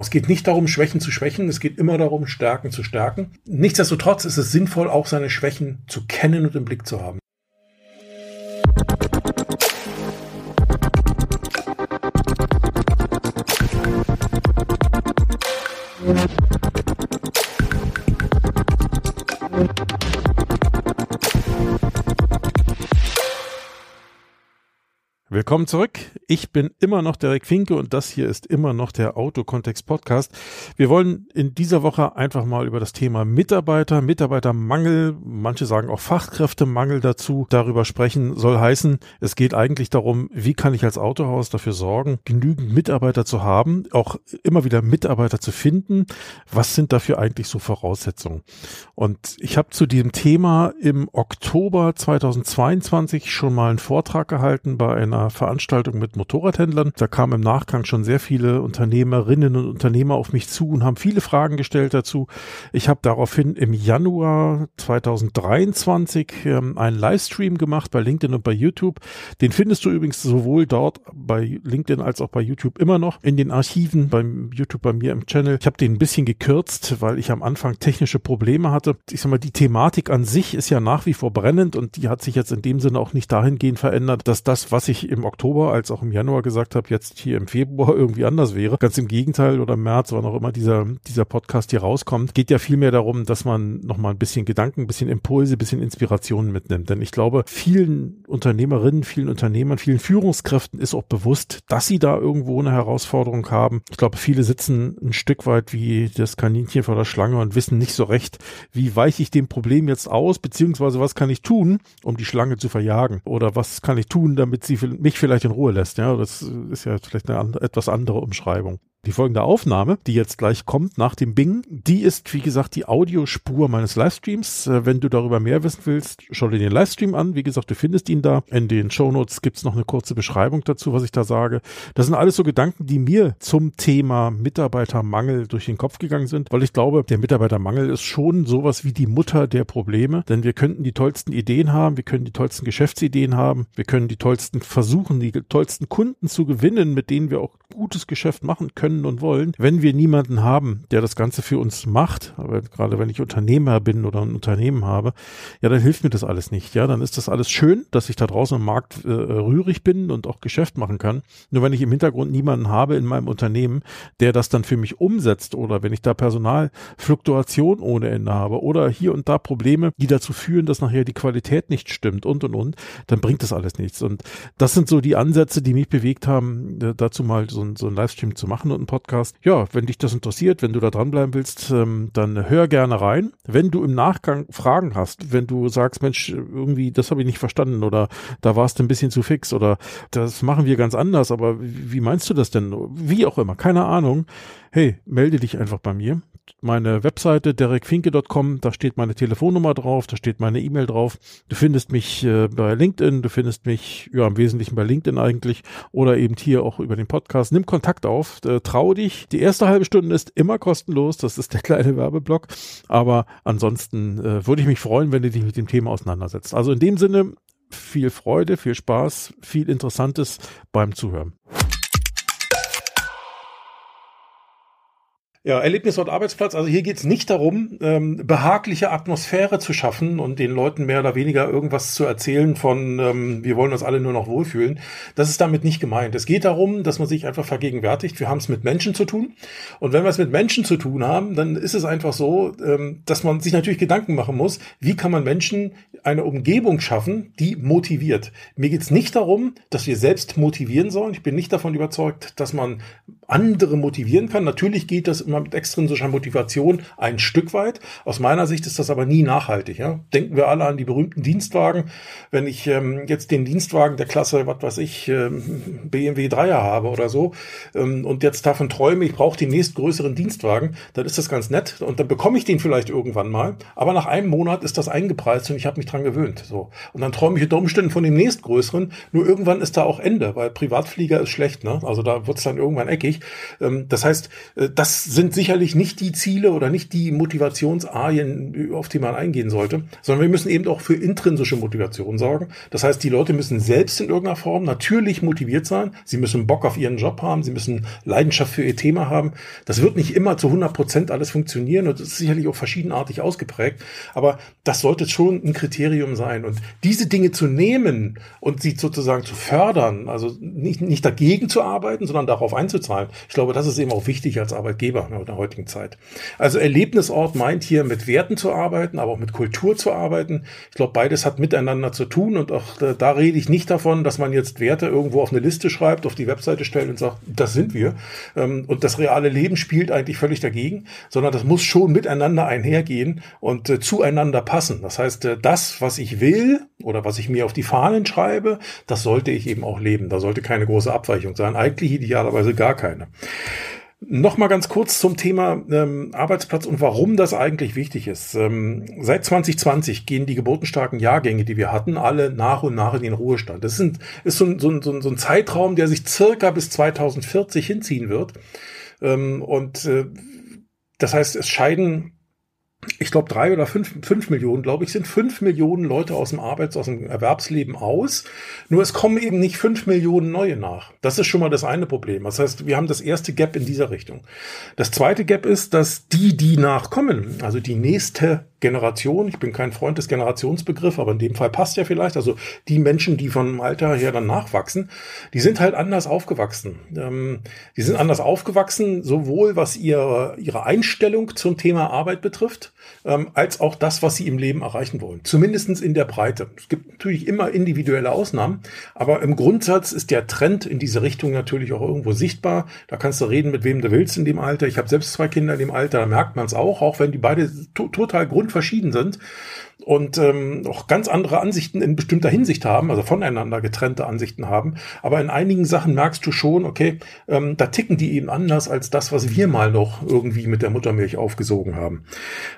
Es geht nicht darum, Schwächen zu schwächen, es geht immer darum, Stärken zu stärken. Nichtsdestotrotz ist es sinnvoll, auch seine Schwächen zu kennen und im Blick zu haben. Willkommen zurück. Ich bin immer noch Derek Finke und das hier ist immer noch der Autokontext Podcast. Wir wollen in dieser Woche einfach mal über das Thema Mitarbeiter, Mitarbeitermangel, manche sagen auch Fachkräftemangel dazu, darüber sprechen. Soll heißen, es geht eigentlich darum, wie kann ich als Autohaus dafür sorgen, genügend Mitarbeiter zu haben, auch immer wieder Mitarbeiter zu finden. Was sind dafür eigentlich so Voraussetzungen? Und ich habe zu diesem Thema im Oktober 2022 schon mal einen Vortrag gehalten bei einer einer Veranstaltung mit Motorradhändlern. Da kamen im Nachgang schon sehr viele Unternehmerinnen und Unternehmer auf mich zu und haben viele Fragen gestellt dazu. Ich habe daraufhin im Januar 2023 ähm, einen Livestream gemacht bei LinkedIn und bei YouTube. Den findest du übrigens sowohl dort bei LinkedIn als auch bei YouTube immer noch in den Archiven beim YouTube bei mir im Channel. Ich habe den ein bisschen gekürzt, weil ich am Anfang technische Probleme hatte. Ich sag mal, die Thematik an sich ist ja nach wie vor brennend und die hat sich jetzt in dem Sinne auch nicht dahingehend verändert, dass das, was ich im Oktober als auch im Januar gesagt habe, jetzt hier im Februar irgendwie anders wäre. Ganz im Gegenteil oder im März, wann auch immer dieser, dieser Podcast hier rauskommt, geht ja vielmehr darum, dass man nochmal ein bisschen Gedanken, ein bisschen Impulse, ein bisschen Inspirationen mitnimmt. Denn ich glaube, vielen Unternehmerinnen, vielen Unternehmern, vielen Führungskräften ist auch bewusst, dass sie da irgendwo eine Herausforderung haben. Ich glaube, viele sitzen ein Stück weit wie das Kaninchen vor der Schlange und wissen nicht so recht, wie weiche ich dem Problem jetzt aus, beziehungsweise was kann ich tun, um die Schlange zu verjagen? Oder was kann ich tun, damit sie mich vielleicht in Ruhe lässt. Ja, das ist ja vielleicht eine etwas andere Umschreibung. Die folgende Aufnahme, die jetzt gleich kommt nach dem Bing, die ist, wie gesagt, die Audiospur meines Livestreams. Äh, wenn du darüber mehr wissen willst, schau dir den Livestream an. Wie gesagt, du findest ihn da. In den Shownotes gibt's noch eine kurze Beschreibung dazu, was ich da sage. Das sind alles so Gedanken, die mir zum Thema Mitarbeitermangel durch den Kopf gegangen sind, weil ich glaube, der Mitarbeitermangel ist schon sowas wie die Mutter der Probleme, denn wir könnten die tollsten Ideen haben, wir können die tollsten Geschäftsideen haben, wir können die tollsten versuchen, die tollsten Kunden zu gewinnen, mit denen wir auch gutes Geschäft machen können können und wollen. Wenn wir niemanden haben, der das Ganze für uns macht, aber gerade wenn ich Unternehmer bin oder ein Unternehmen habe, ja, dann hilft mir das alles nicht. Ja, dann ist das alles schön, dass ich da draußen im Markt äh, rührig bin und auch Geschäft machen kann. Nur wenn ich im Hintergrund niemanden habe in meinem Unternehmen, der das dann für mich umsetzt oder wenn ich da Personalfluktuation ohne Ende habe oder hier und da Probleme, die dazu führen, dass nachher die Qualität nicht stimmt und und und, dann bringt das alles nichts. Und das sind so die Ansätze, die mich bewegt haben, dazu mal so, so ein Livestream zu machen und einen Podcast. Ja, wenn dich das interessiert, wenn du da dranbleiben willst, ähm, dann hör gerne rein. Wenn du im Nachgang Fragen hast, wenn du sagst, Mensch, irgendwie, das habe ich nicht verstanden oder da warst du ein bisschen zu fix oder das machen wir ganz anders, aber wie meinst du das denn? Wie auch immer, keine Ahnung. Hey, melde dich einfach bei mir meine Webseite derekfinke.com, da steht meine Telefonnummer drauf, da steht meine E-Mail drauf. Du findest mich äh, bei LinkedIn, du findest mich ja im Wesentlichen bei LinkedIn eigentlich oder eben hier auch über den Podcast. Nimm Kontakt auf, äh, trau dich. Die erste halbe Stunde ist immer kostenlos, das ist der kleine Werbeblock, aber ansonsten äh, würde ich mich freuen, wenn du dich mit dem Thema auseinandersetzt. Also in dem Sinne viel Freude, viel Spaß, viel Interessantes beim Zuhören. Ja, Erlebnisort Arbeitsplatz. Also hier geht's nicht darum, ähm, behagliche Atmosphäre zu schaffen und den Leuten mehr oder weniger irgendwas zu erzählen von, ähm, wir wollen uns alle nur noch wohlfühlen. Das ist damit nicht gemeint. Es geht darum, dass man sich einfach vergegenwärtigt, wir haben es mit Menschen zu tun. Und wenn wir es mit Menschen zu tun haben, dann ist es einfach so, ähm, dass man sich natürlich Gedanken machen muss, wie kann man Menschen eine Umgebung schaffen, die motiviert. Mir geht's nicht darum, dass wir selbst motivieren sollen. Ich bin nicht davon überzeugt, dass man andere motivieren kann. Natürlich geht das immer mit extrinsischer Motivation ein Stück weit. Aus meiner Sicht ist das aber nie nachhaltig. Ja? Denken wir alle an die berühmten Dienstwagen. Wenn ich ähm, jetzt den Dienstwagen der Klasse, was weiß ich, ähm, BMW 3er habe oder so ähm, und jetzt davon träume, ich brauche den nächstgrößeren Dienstwagen, dann ist das ganz nett und dann bekomme ich den vielleicht irgendwann mal. Aber nach einem Monat ist das eingepreist und ich habe mich dran gewöhnt. So und dann träume ich unter Umständen von dem nächstgrößeren. Nur irgendwann ist da auch Ende, weil Privatflieger ist schlecht. Ne? Also da wird es dann irgendwann eckig. Nicht. Ähm, das heißt, äh, das sind sicherlich nicht die Ziele oder nicht die Motivationsarien, auf die man eingehen sollte, sondern wir müssen eben auch für intrinsische Motivation sorgen. Das heißt, die Leute müssen selbst in irgendeiner Form natürlich motiviert sein. Sie müssen Bock auf ihren Job haben. Sie müssen Leidenschaft für ihr Thema haben. Das wird nicht immer zu 100 Prozent alles funktionieren und ist sicherlich auch verschiedenartig ausgeprägt. Aber das sollte schon ein Kriterium sein. Und diese Dinge zu nehmen und sie sozusagen zu fördern, also nicht, nicht dagegen zu arbeiten, sondern darauf einzuzahlen. Ich glaube, das ist eben auch wichtig als Arbeitgeber in der heutigen Zeit. Also Erlebnisort meint hier mit Werten zu arbeiten, aber auch mit Kultur zu arbeiten. Ich glaube, beides hat miteinander zu tun und auch da, da rede ich nicht davon, dass man jetzt Werte irgendwo auf eine Liste schreibt, auf die Webseite stellt und sagt, das sind wir. Ähm, und das reale Leben spielt eigentlich völlig dagegen, sondern das muss schon miteinander einhergehen und äh, zueinander passen. Das heißt, äh, das, was ich will oder was ich mir auf die Fahnen schreibe, das sollte ich eben auch leben. Da sollte keine große Abweichung sein. Eigentlich idealerweise gar keine. Noch mal ganz kurz zum Thema ähm, Arbeitsplatz und warum das eigentlich wichtig ist. Ähm, seit 2020 gehen die geburtenstarken Jahrgänge, die wir hatten, alle nach und nach in den Ruhestand. Das sind, ist so ein, so, ein, so ein Zeitraum, der sich circa bis 2040 hinziehen wird. Ähm, und äh, das heißt, es scheiden ich glaube, drei oder fünf, fünf Millionen, glaube ich, sind fünf Millionen Leute aus dem Arbeits-, aus dem Erwerbsleben aus. Nur es kommen eben nicht fünf Millionen neue nach. Das ist schon mal das eine Problem. Das heißt, wir haben das erste Gap in dieser Richtung. Das zweite Gap ist, dass die, die nachkommen, also die nächste Generation, ich bin kein Freund des Generationsbegriffs, aber in dem Fall passt ja vielleicht, also die Menschen, die vom Alter her dann nachwachsen, die sind halt anders aufgewachsen. Ähm, die sind anders aufgewachsen, sowohl was ihre, ihre Einstellung zum Thema Arbeit betrifft, ähm, als auch das, was sie im Leben erreichen wollen. Zumindestens in der Breite. Es gibt natürlich immer individuelle Ausnahmen, aber im Grundsatz ist der Trend in diese Richtung natürlich auch irgendwo sichtbar. Da kannst du reden, mit wem du willst in dem Alter. Ich habe selbst zwei Kinder in dem Alter, da merkt man es auch, auch wenn die beide to total grundverschieden sind und ähm, auch ganz andere Ansichten in bestimmter Hinsicht haben, also voneinander getrennte Ansichten haben. Aber in einigen Sachen merkst du schon, okay, ähm, da ticken die eben anders als das, was wir mal noch irgendwie mit der Muttermilch aufgesogen haben.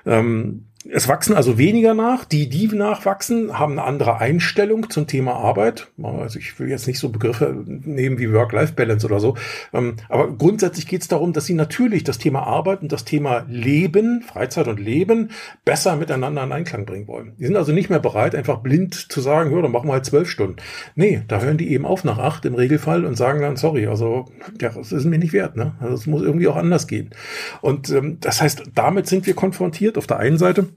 Ähm, es wachsen also weniger nach. Die, die nachwachsen, haben eine andere Einstellung zum Thema Arbeit. Also ich will jetzt nicht so Begriffe nehmen wie Work-Life-Balance oder so. Ähm, aber grundsätzlich geht es darum, dass sie natürlich das Thema Arbeit und das Thema Leben, Freizeit und Leben besser miteinander in Einklang bringen wollen. Die sind also nicht mehr bereit, einfach blind zu sagen, ja, dann machen wir halt zwölf Stunden. Nee, da hören die eben auf nach acht im Regelfall und sagen dann, sorry, also ja, das ist mir nicht wert. Ne? Also es muss irgendwie auch anders gehen. Und ähm, das heißt, damit sind wir konfrontiert auf der einen Seite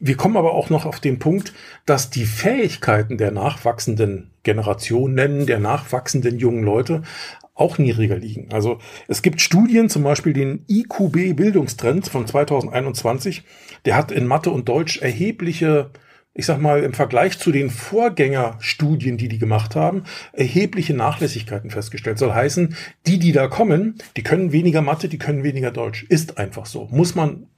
wir kommen aber auch noch auf den Punkt, dass die Fähigkeiten der nachwachsenden Generationen, der nachwachsenden jungen Leute auch niedriger liegen. Also es gibt Studien, zum Beispiel den IQB Bildungstrend von 2021, der hat in Mathe und Deutsch erhebliche ich sag mal, im Vergleich zu den Vorgängerstudien, die die gemacht haben, erhebliche Nachlässigkeiten festgestellt. Soll heißen, die, die da kommen, die können weniger Mathe, die können weniger Deutsch. Ist einfach so. Muss man,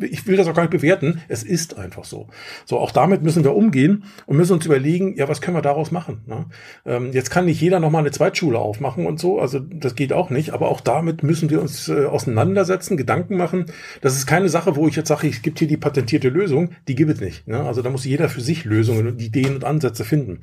ich will das auch gar nicht bewerten, es ist einfach so. So, auch damit müssen wir umgehen und müssen uns überlegen, ja, was können wir daraus machen? Ne? Ähm, jetzt kann nicht jeder nochmal eine Zweitschule aufmachen und so, also das geht auch nicht, aber auch damit müssen wir uns äh, auseinandersetzen, Gedanken machen. Das ist keine Sache, wo ich jetzt sage, es gibt hier die patentierte Lösung, die gibt es nicht. Ne? Also da muss muss jeder für sich Lösungen und Ideen und Ansätze finden.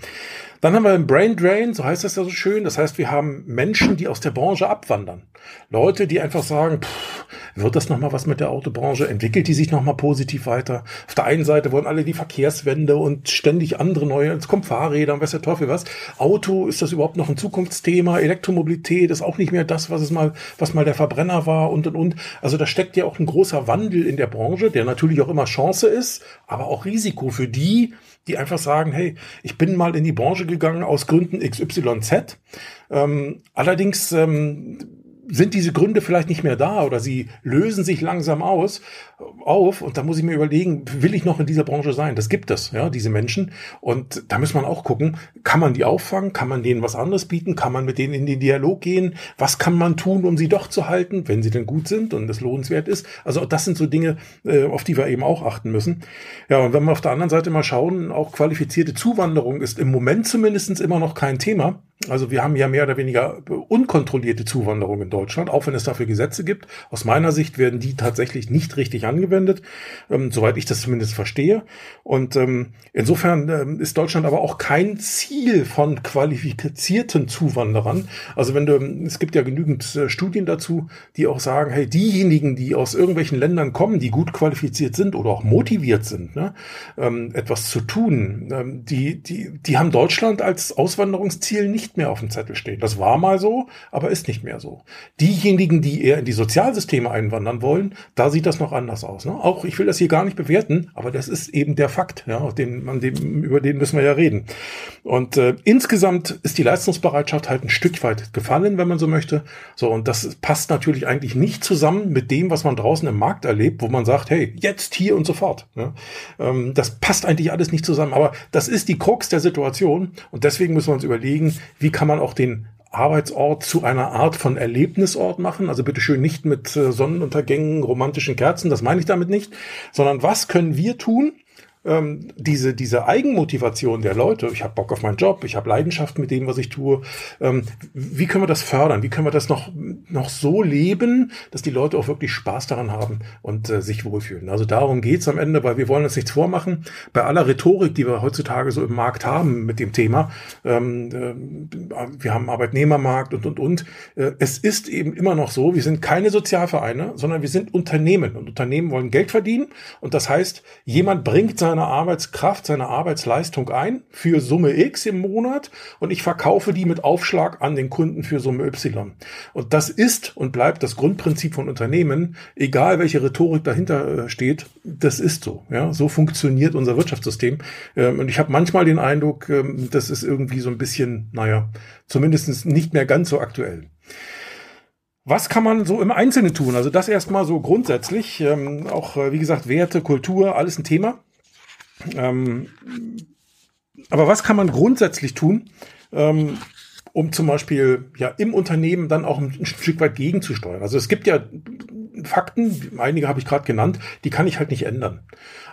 Dann haben wir einen Brain Drain, so heißt das ja so schön. Das heißt, wir haben Menschen, die aus der Branche abwandern. Leute, die einfach sagen, pff, wird das nochmal was mit der Autobranche? Entwickelt die sich nochmal positiv weiter? Auf der einen Seite wollen alle die Verkehrswende und ständig andere neue, es kommt Fahrräder und weiß der Teufel was. Auto, ist das überhaupt noch ein Zukunftsthema? Elektromobilität ist auch nicht mehr das, was es mal, was mal der Verbrenner war und und und. Also da steckt ja auch ein großer Wandel in der Branche, der natürlich auch immer Chance ist, aber auch Risiko für die, die einfach sagen, hey, ich bin mal in die Branche gegangen aus Gründen XYZ. Ähm, allerdings ähm, sind diese Gründe vielleicht nicht mehr da oder sie lösen sich langsam aus auf und da muss ich mir überlegen, will ich noch in dieser Branche sein? Das gibt es, ja, diese Menschen und da muss man auch gucken, kann man die auffangen, kann man denen was anderes bieten, kann man mit denen in den Dialog gehen, was kann man tun, um sie doch zu halten, wenn sie denn gut sind und es lohnenswert ist. Also das sind so Dinge, äh, auf die wir eben auch achten müssen. Ja, und wenn wir auf der anderen Seite mal schauen, auch qualifizierte Zuwanderung ist im Moment zumindest immer noch kein Thema. Also wir haben ja mehr oder weniger unkontrollierte Zuwanderung in Deutschland. Deutschland, auch wenn es dafür Gesetze gibt. Aus meiner Sicht werden die tatsächlich nicht richtig angewendet, ähm, soweit ich das zumindest verstehe. Und ähm, insofern ähm, ist Deutschland aber auch kein Ziel von qualifizierten Zuwanderern. Also wenn du, es gibt ja genügend äh, Studien dazu, die auch sagen, hey, diejenigen, die aus irgendwelchen Ländern kommen, die gut qualifiziert sind oder auch motiviert sind, ne, ähm, etwas zu tun, ähm, die, die, die haben Deutschland als Auswanderungsziel nicht mehr auf dem Zettel stehen. Das war mal so, aber ist nicht mehr so. Diejenigen, die eher in die Sozialsysteme einwandern wollen, da sieht das noch anders aus. Ne? Auch ich will das hier gar nicht bewerten, aber das ist eben der Fakt, ja, den, an dem, über den müssen wir ja reden. Und äh, insgesamt ist die Leistungsbereitschaft halt ein Stück weit gefallen, wenn man so möchte. So, und das passt natürlich eigentlich nicht zusammen mit dem, was man draußen im Markt erlebt, wo man sagt, hey, jetzt, hier und sofort. Ja? Ähm, das passt eigentlich alles nicht zusammen. Aber das ist die Krux der Situation. Und deswegen müssen wir uns überlegen, wie kann man auch den Arbeitsort zu einer Art von Erlebnisort machen. Also bitte schön nicht mit äh, Sonnenuntergängen, romantischen Kerzen, das meine ich damit nicht, sondern was können wir tun, ähm, diese, diese Eigenmotivation der Leute, ich habe Bock auf meinen Job, ich habe Leidenschaft mit dem, was ich tue, ähm, wie können wir das fördern? Wie können wir das noch, noch so leben, dass die Leute auch wirklich Spaß daran haben und äh, sich wohlfühlen? Also darum geht's am Ende, weil wir wollen uns nichts vormachen. Bei aller Rhetorik, die wir heutzutage so im Markt haben mit dem Thema, ähm, äh, wir haben Arbeitnehmermarkt und, und, und. Äh, es ist eben immer noch so, wir sind keine Sozialvereine, sondern wir sind Unternehmen und Unternehmen wollen Geld verdienen und das heißt, jemand bringt seine seine Arbeitskraft, seine Arbeitsleistung ein für Summe X im Monat und ich verkaufe die mit Aufschlag an den Kunden für Summe Y. Und das ist und bleibt das Grundprinzip von Unternehmen, egal welche Rhetorik dahinter äh, steht, das ist so. Ja, so funktioniert unser Wirtschaftssystem. Ähm, und ich habe manchmal den Eindruck, ähm, das ist irgendwie so ein bisschen, naja, zumindest nicht mehr ganz so aktuell. Was kann man so im Einzelnen tun? Also das erstmal so grundsätzlich, ähm, auch äh, wie gesagt Werte, Kultur, alles ein Thema. Ähm, aber was kann man grundsätzlich tun, ähm, um zum Beispiel ja im Unternehmen dann auch ein, Stück weit gegenzusteuern? Also es gibt ja Fakten, einige habe ich gerade genannt, die kann ich halt nicht ändern.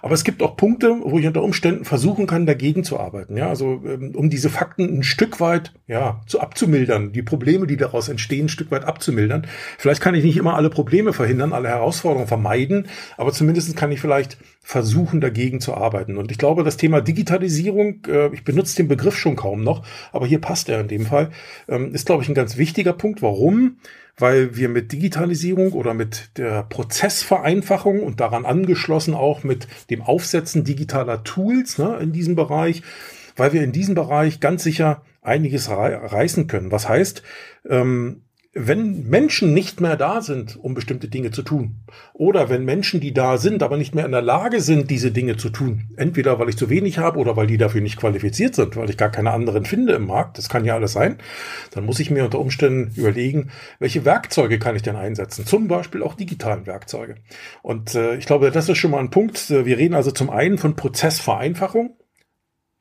Aber es gibt auch Punkte, wo ich unter Umständen versuchen kann, dagegen zu arbeiten. Ja, also ähm, um diese Fakten ein Stück weit ja zu abzumildern, die Probleme, die daraus entstehen, ein Stück weit abzumildern. Vielleicht kann ich nicht immer alle Probleme verhindern, alle Herausforderungen vermeiden, aber zumindest kann ich vielleicht versuchen, dagegen zu arbeiten. Und ich glaube, das Thema Digitalisierung, äh, ich benutze den Begriff schon kaum noch, aber hier passt er in dem Fall, ähm, ist, glaube ich, ein ganz wichtiger Punkt. Warum? Weil wir mit Digitalisierung oder mit der Prozessvereinfachung und daran angeschlossen auch mit dem Aufsetzen digitaler Tools ne, in diesem Bereich, weil wir in diesem Bereich ganz sicher einiges reißen können. Was heißt, ähm, wenn Menschen nicht mehr da sind, um bestimmte Dinge zu tun, oder wenn Menschen, die da sind, aber nicht mehr in der Lage sind, diese Dinge zu tun, entweder weil ich zu wenig habe oder weil die dafür nicht qualifiziert sind, weil ich gar keine anderen finde im Markt, das kann ja alles sein, dann muss ich mir unter Umständen überlegen, welche Werkzeuge kann ich denn einsetzen, zum Beispiel auch digitalen Werkzeuge. Und äh, ich glaube, das ist schon mal ein Punkt. Wir reden also zum einen von Prozessvereinfachung,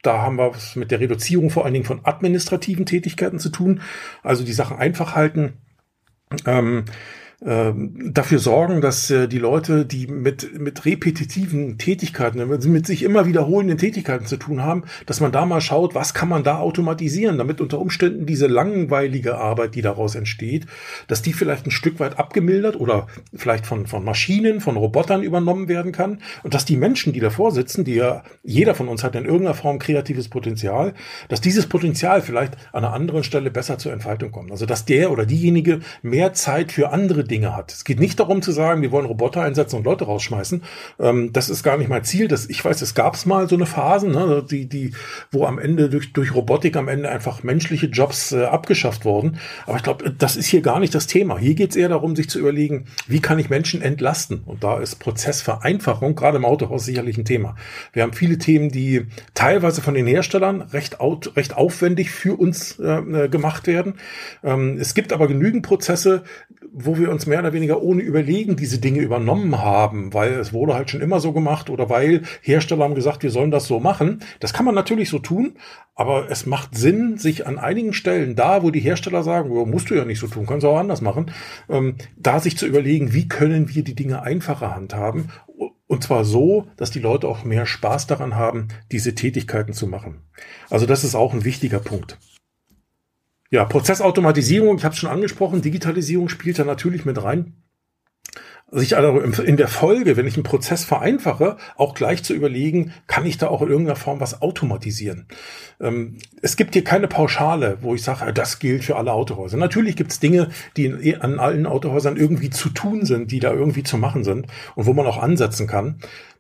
da haben wir es mit der Reduzierung vor allen Dingen von administrativen Tätigkeiten zu tun. Also die Sachen einfach halten. Ähm, dafür sorgen, dass äh, die Leute, die mit, mit repetitiven Tätigkeiten, mit sich immer wiederholenden Tätigkeiten zu tun haben, dass man da mal schaut, was kann man da automatisieren, damit unter Umständen diese langweilige Arbeit, die daraus entsteht, dass die vielleicht ein Stück weit abgemildert oder vielleicht von, von Maschinen, von Robotern übernommen werden kann und dass die Menschen, die davor sitzen, die ja jeder von uns hat in irgendeiner Form kreatives Potenzial, dass dieses Potenzial vielleicht an einer anderen Stelle besser zur Entfaltung kommt. Also dass der oder diejenige mehr Zeit für andere Dinge hat. Es geht nicht darum zu sagen, wir wollen Roboter einsetzen und Leute rausschmeißen. Ähm, das ist gar nicht mein Ziel. Das, ich weiß, es gab es mal so eine Phase, ne, die, die, wo am Ende durch, durch Robotik am Ende einfach menschliche Jobs äh, abgeschafft wurden. Aber ich glaube, das ist hier gar nicht das Thema. Hier geht es eher darum, sich zu überlegen, wie kann ich Menschen entlasten? Und da ist Prozessvereinfachung gerade im Autohaus sicherlich ein Thema. Wir haben viele Themen, die teilweise von den Herstellern recht, recht aufwendig für uns äh, äh, gemacht werden. Ähm, es gibt aber genügend Prozesse, wo wir uns mehr oder weniger ohne Überlegen diese Dinge übernommen haben, weil es wurde halt schon immer so gemacht oder weil Hersteller haben gesagt, wir sollen das so machen. Das kann man natürlich so tun, aber es macht Sinn, sich an einigen Stellen, da wo die Hersteller sagen, oh, musst du ja nicht so tun, kannst du auch anders machen, ähm, da sich zu überlegen, wie können wir die Dinge einfacher handhaben und zwar so, dass die Leute auch mehr Spaß daran haben, diese Tätigkeiten zu machen. Also das ist auch ein wichtiger Punkt. Ja, Prozessautomatisierung, ich habe es schon angesprochen, Digitalisierung spielt da natürlich mit rein sich also in der Folge, wenn ich einen Prozess vereinfache, auch gleich zu überlegen, kann ich da auch in irgendeiner Form was automatisieren. Ähm, es gibt hier keine Pauschale, wo ich sage, das gilt für alle Autohäuser. Natürlich gibt es Dinge, die an allen Autohäusern irgendwie zu tun sind, die da irgendwie zu machen sind und wo man auch ansetzen kann.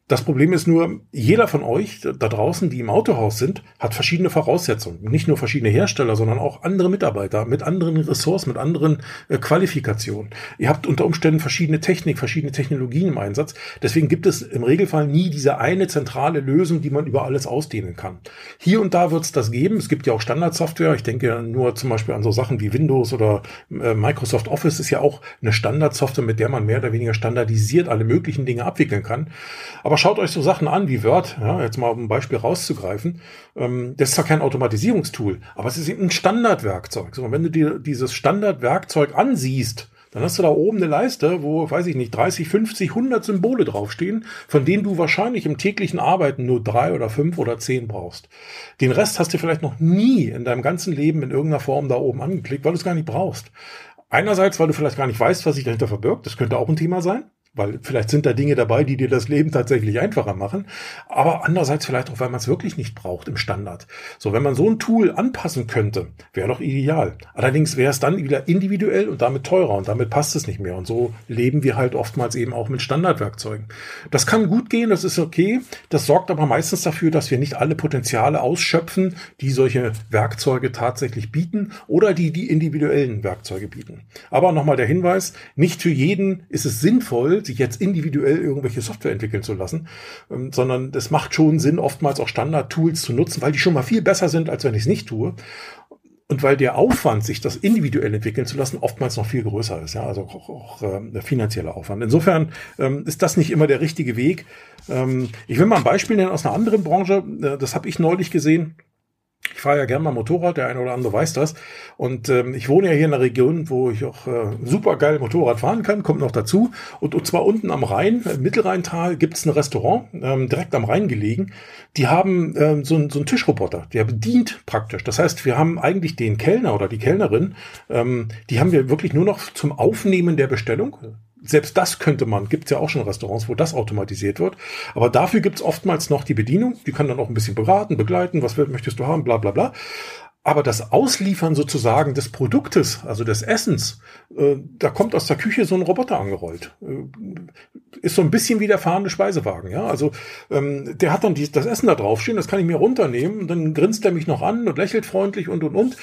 Das Problem ist nur, jeder von euch da draußen, die im Autohaus sind, hat verschiedene Voraussetzungen. Nicht nur verschiedene Hersteller, sondern auch andere Mitarbeiter mit anderen Ressourcen, mit anderen äh, Qualifikationen. Ihr habt unter Umständen verschiedene Technik, verschiedene Technologien im Einsatz. Deswegen gibt es im Regelfall nie diese eine zentrale Lösung, die man über alles ausdehnen kann. Hier und da wird es das geben. Es gibt ja auch Standardsoftware. Ich denke nur zum Beispiel an so Sachen wie Windows oder äh, Microsoft Office ist ja auch eine Standardsoftware, mit der man mehr oder weniger standardisiert alle möglichen Dinge abwickeln kann. Aber aber schaut euch so Sachen an wie Word, ja, jetzt mal um ein Beispiel rauszugreifen. Ähm, das ist zwar kein Automatisierungstool, aber es ist eben ein Standardwerkzeug. So, wenn du dir dieses Standardwerkzeug ansiehst, dann hast du da oben eine Leiste, wo, weiß ich nicht, 30, 50, 100 Symbole draufstehen, von denen du wahrscheinlich im täglichen Arbeiten nur drei oder fünf oder zehn brauchst. Den Rest hast du vielleicht noch nie in deinem ganzen Leben in irgendeiner Form da oben angeklickt, weil du es gar nicht brauchst. Einerseits, weil du vielleicht gar nicht weißt, was sich dahinter verbirgt. Das könnte auch ein Thema sein weil vielleicht sind da Dinge dabei, die dir das Leben tatsächlich einfacher machen, aber andererseits vielleicht auch, weil man es wirklich nicht braucht im Standard. So, wenn man so ein Tool anpassen könnte, wäre doch ideal. Allerdings wäre es dann wieder individuell und damit teurer und damit passt es nicht mehr. Und so leben wir halt oftmals eben auch mit Standardwerkzeugen. Das kann gut gehen, das ist okay. Das sorgt aber meistens dafür, dass wir nicht alle Potenziale ausschöpfen, die solche Werkzeuge tatsächlich bieten oder die die individuellen Werkzeuge bieten. Aber nochmal der Hinweis, nicht für jeden ist es sinnvoll, sich jetzt individuell irgendwelche Software entwickeln zu lassen, ähm, sondern es macht schon Sinn, oftmals auch Standard-Tools zu nutzen, weil die schon mal viel besser sind, als wenn ich es nicht tue. Und weil der Aufwand, sich das individuell entwickeln zu lassen, oftmals noch viel größer ist, ja, also auch, auch äh, der finanzielle Aufwand. Insofern ähm, ist das nicht immer der richtige Weg. Ähm, ich will mal ein Beispiel nennen aus einer anderen Branche. Äh, das habe ich neulich gesehen. Ich fahre ja gerne mal Motorrad, der eine oder andere weiß das. Und ähm, ich wohne ja hier in einer Region, wo ich auch äh, super geil Motorrad fahren kann, kommt noch dazu. Und, und zwar unten am Rhein, im Mittelrheintal, gibt es ein Restaurant, ähm, direkt am Rhein gelegen. Die haben ähm, so, ein, so einen Tischroboter, der bedient praktisch. Das heißt, wir haben eigentlich den Kellner oder die Kellnerin, ähm, die haben wir wirklich nur noch zum Aufnehmen der Bestellung selbst das könnte man, gibt es ja auch schon Restaurants, wo das automatisiert wird. Aber dafür gibt es oftmals noch die Bedienung, die kann dann auch ein bisschen beraten, begleiten, was möchtest du haben, bla bla bla. Aber das Ausliefern sozusagen des Produktes, also des Essens, äh, da kommt aus der Küche so ein Roboter angerollt. Äh, ist so ein bisschen wie der fahrende Speisewagen, ja. Also ähm, der hat dann die, das Essen da draufstehen, das kann ich mir runternehmen dann grinst er mich noch an und lächelt freundlich und und und.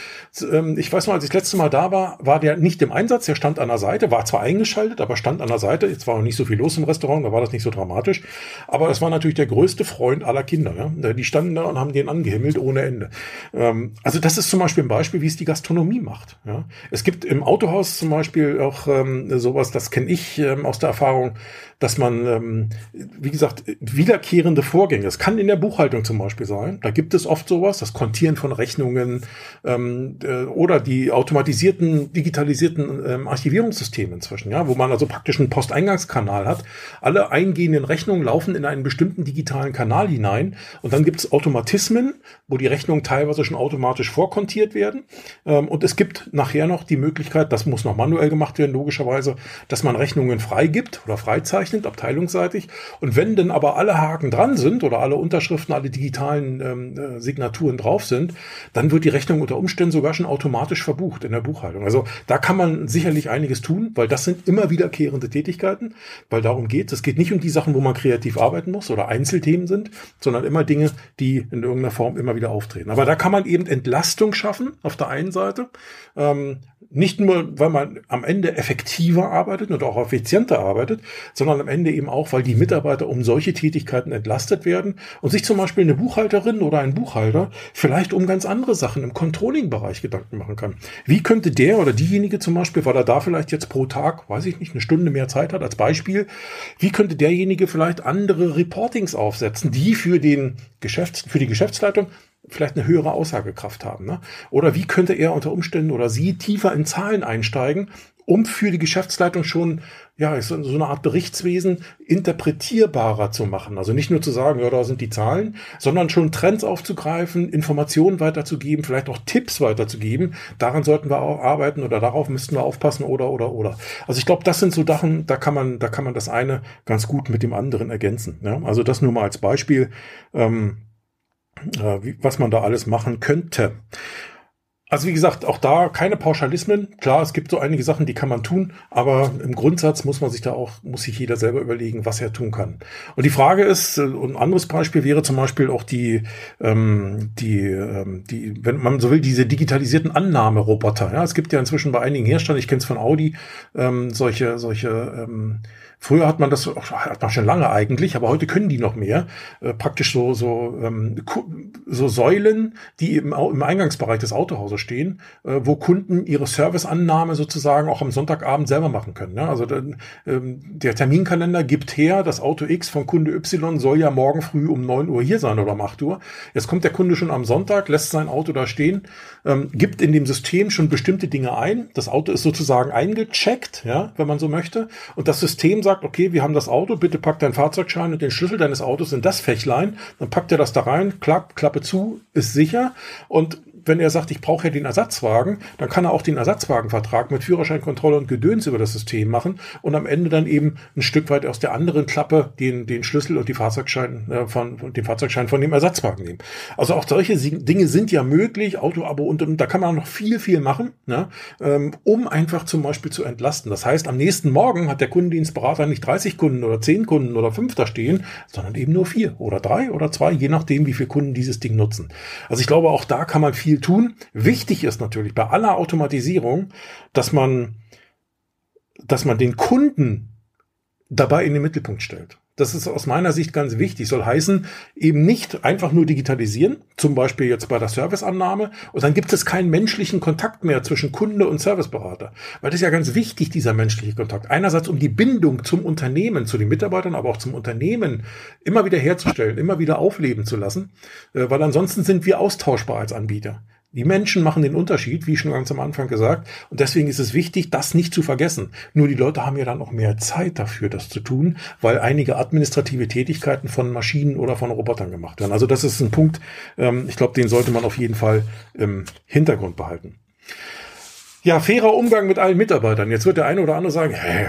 Ähm, ich weiß noch, als ich das letzte Mal da war, war der nicht im Einsatz, der stand an der Seite, war zwar eingeschaltet, aber stand an der Seite. Jetzt war noch nicht so viel los im Restaurant, da war das nicht so dramatisch. Aber es war natürlich der größte Freund aller Kinder. Ja? Die standen da und haben den angehimmelt ohne Ende. Ähm, also das ist zum Beispiel ein Beispiel, wie es die Gastronomie macht. Ja? Es gibt im Autohaus zum Beispiel auch ähm, sowas, das kenne ich ähm, aus der Erfahrung, dass man, ähm, wie gesagt, wiederkehrende Vorgänge, es kann in der Buchhaltung zum Beispiel sein, da gibt es oft sowas, das Kontieren von Rechnungen ähm, äh, oder die automatisierten, digitalisierten ähm, Archivierungssysteme inzwischen, ja, wo man also praktisch einen Posteingangskanal hat. Alle eingehenden Rechnungen laufen in einen bestimmten digitalen Kanal hinein und dann gibt es Automatismen, wo die Rechnungen teilweise schon automatisch vorkontiert werden. Ähm, und es gibt nachher noch die Möglichkeit, das muss noch manuell gemacht werden, logischerweise, dass man Rechnungen freigibt oder freizeichnet abteilungsseitig. Und wenn dann aber alle Haken dran sind oder alle Unterschriften, alle digitalen ähm, äh, Signaturen drauf sind, dann wird die Rechnung unter Umständen sogar schon automatisch verbucht in der Buchhaltung. Also da kann man sicherlich einiges tun, weil das sind immer wiederkehrende Tätigkeiten, weil darum geht es. geht nicht um die Sachen, wo man kreativ arbeiten muss oder Einzelthemen sind, sondern immer Dinge, die in irgendeiner Form immer wieder auftreten. Aber da kann man eben Entlastung schaffen auf der einen Seite. Ähm, nicht nur, weil man am Ende effektiver arbeitet und auch effizienter arbeitet, sondern am Ende eben auch, weil die Mitarbeiter um solche Tätigkeiten entlastet werden und sich zum Beispiel eine Buchhalterin oder ein Buchhalter vielleicht um ganz andere Sachen im Controlling-Bereich Gedanken machen kann. Wie könnte der oder diejenige zum Beispiel, weil er da vielleicht jetzt pro Tag, weiß ich nicht, eine Stunde mehr Zeit hat als Beispiel, wie könnte derjenige vielleicht andere Reportings aufsetzen, die für den Geschäfts-, für die Geschäftsleitung vielleicht eine höhere Aussagekraft haben. Ne? Oder wie könnte er unter Umständen oder sie tiefer in Zahlen einsteigen, um für die Geschäftsleitung schon ja so, eine Art Berichtswesen interpretierbarer zu machen. Also nicht nur zu sagen, ja, da sind die Zahlen, sondern schon Trends aufzugreifen, Informationen weiterzugeben, vielleicht auch Tipps weiterzugeben. Daran sollten wir auch arbeiten oder darauf müssten wir aufpassen oder oder oder. Also ich glaube, das sind so Sachen, da kann man, da kann man das eine ganz gut mit dem anderen ergänzen. Ja? Also das nur mal als Beispiel. Ähm, äh, was man da alles machen könnte. Also wie gesagt, auch da keine Pauschalismen. Klar, es gibt so einige Sachen, die kann man tun, aber im Grundsatz muss man sich da auch, muss sich jeder selber überlegen, was er tun kann. Und die Frage ist, äh, ein anderes Beispiel wäre zum Beispiel auch die, ähm, die, ähm, die, wenn man so will, diese digitalisierten Annahmeroboter. Ja, es gibt ja inzwischen bei einigen Herstellern, ich kenne es von Audi, ähm, solche, solche ähm, Früher hat man das, hat man schon lange eigentlich, aber heute können die noch mehr. Äh, praktisch so, so, ähm, so Säulen, die im, im Eingangsbereich des Autohauses stehen, äh, wo Kunden ihre Serviceannahme sozusagen auch am Sonntagabend selber machen können. Ne? Also ähm, der Terminkalender gibt her, das Auto X von Kunde Y soll ja morgen früh um neun Uhr hier sein oder um acht Uhr. Jetzt kommt der Kunde schon am Sonntag, lässt sein Auto da stehen, ähm, gibt in dem System schon bestimmte Dinge ein. Das Auto ist sozusagen eingecheckt, ja, wenn man so möchte. Und das System sagt, okay, wir haben das Auto, bitte pack deinen Fahrzeugschein und den Schlüssel deines Autos in das Fächlein, dann packt er das da rein, klapp, Klappe zu, ist sicher und wenn er sagt, ich brauche ja den Ersatzwagen, dann kann er auch den Ersatzwagenvertrag mit Führerscheinkontrolle und Gedöns über das System machen und am Ende dann eben ein Stück weit aus der anderen Klappe den, den Schlüssel und die Fahrzeugschein äh, von den Fahrzeugschein von dem Ersatzwagen nehmen. Also auch solche Dinge sind ja möglich, Autoabo und, und da kann man noch viel, viel machen, ne, ähm, um einfach zum Beispiel zu entlasten. Das heißt, am nächsten Morgen hat der Kundendienstberater nicht 30 Kunden oder 10 Kunden oder 5 da stehen, sondern eben nur vier oder drei oder zwei, je nachdem, wie viele Kunden dieses Ding nutzen. Also ich glaube, auch da kann man viel viel tun. Wichtig ist natürlich bei aller Automatisierung, dass man, dass man den Kunden dabei in den Mittelpunkt stellt. Das ist aus meiner Sicht ganz wichtig. Soll heißen, eben nicht einfach nur digitalisieren, zum Beispiel jetzt bei der Serviceannahme, und dann gibt es keinen menschlichen Kontakt mehr zwischen Kunde und Serviceberater. Weil das ist ja ganz wichtig, dieser menschliche Kontakt. Einerseits, um die Bindung zum Unternehmen, zu den Mitarbeitern, aber auch zum Unternehmen immer wieder herzustellen, immer wieder aufleben zu lassen, äh, weil ansonsten sind wir austauschbar als Anbieter. Die Menschen machen den Unterschied, wie schon ganz am Anfang gesagt. Und deswegen ist es wichtig, das nicht zu vergessen. Nur die Leute haben ja dann auch mehr Zeit dafür, das zu tun, weil einige administrative Tätigkeiten von Maschinen oder von Robotern gemacht werden. Also das ist ein Punkt, ähm, ich glaube, den sollte man auf jeden Fall im Hintergrund behalten. Ja, fairer Umgang mit allen Mitarbeitern. Jetzt wird der eine oder andere sagen, hä,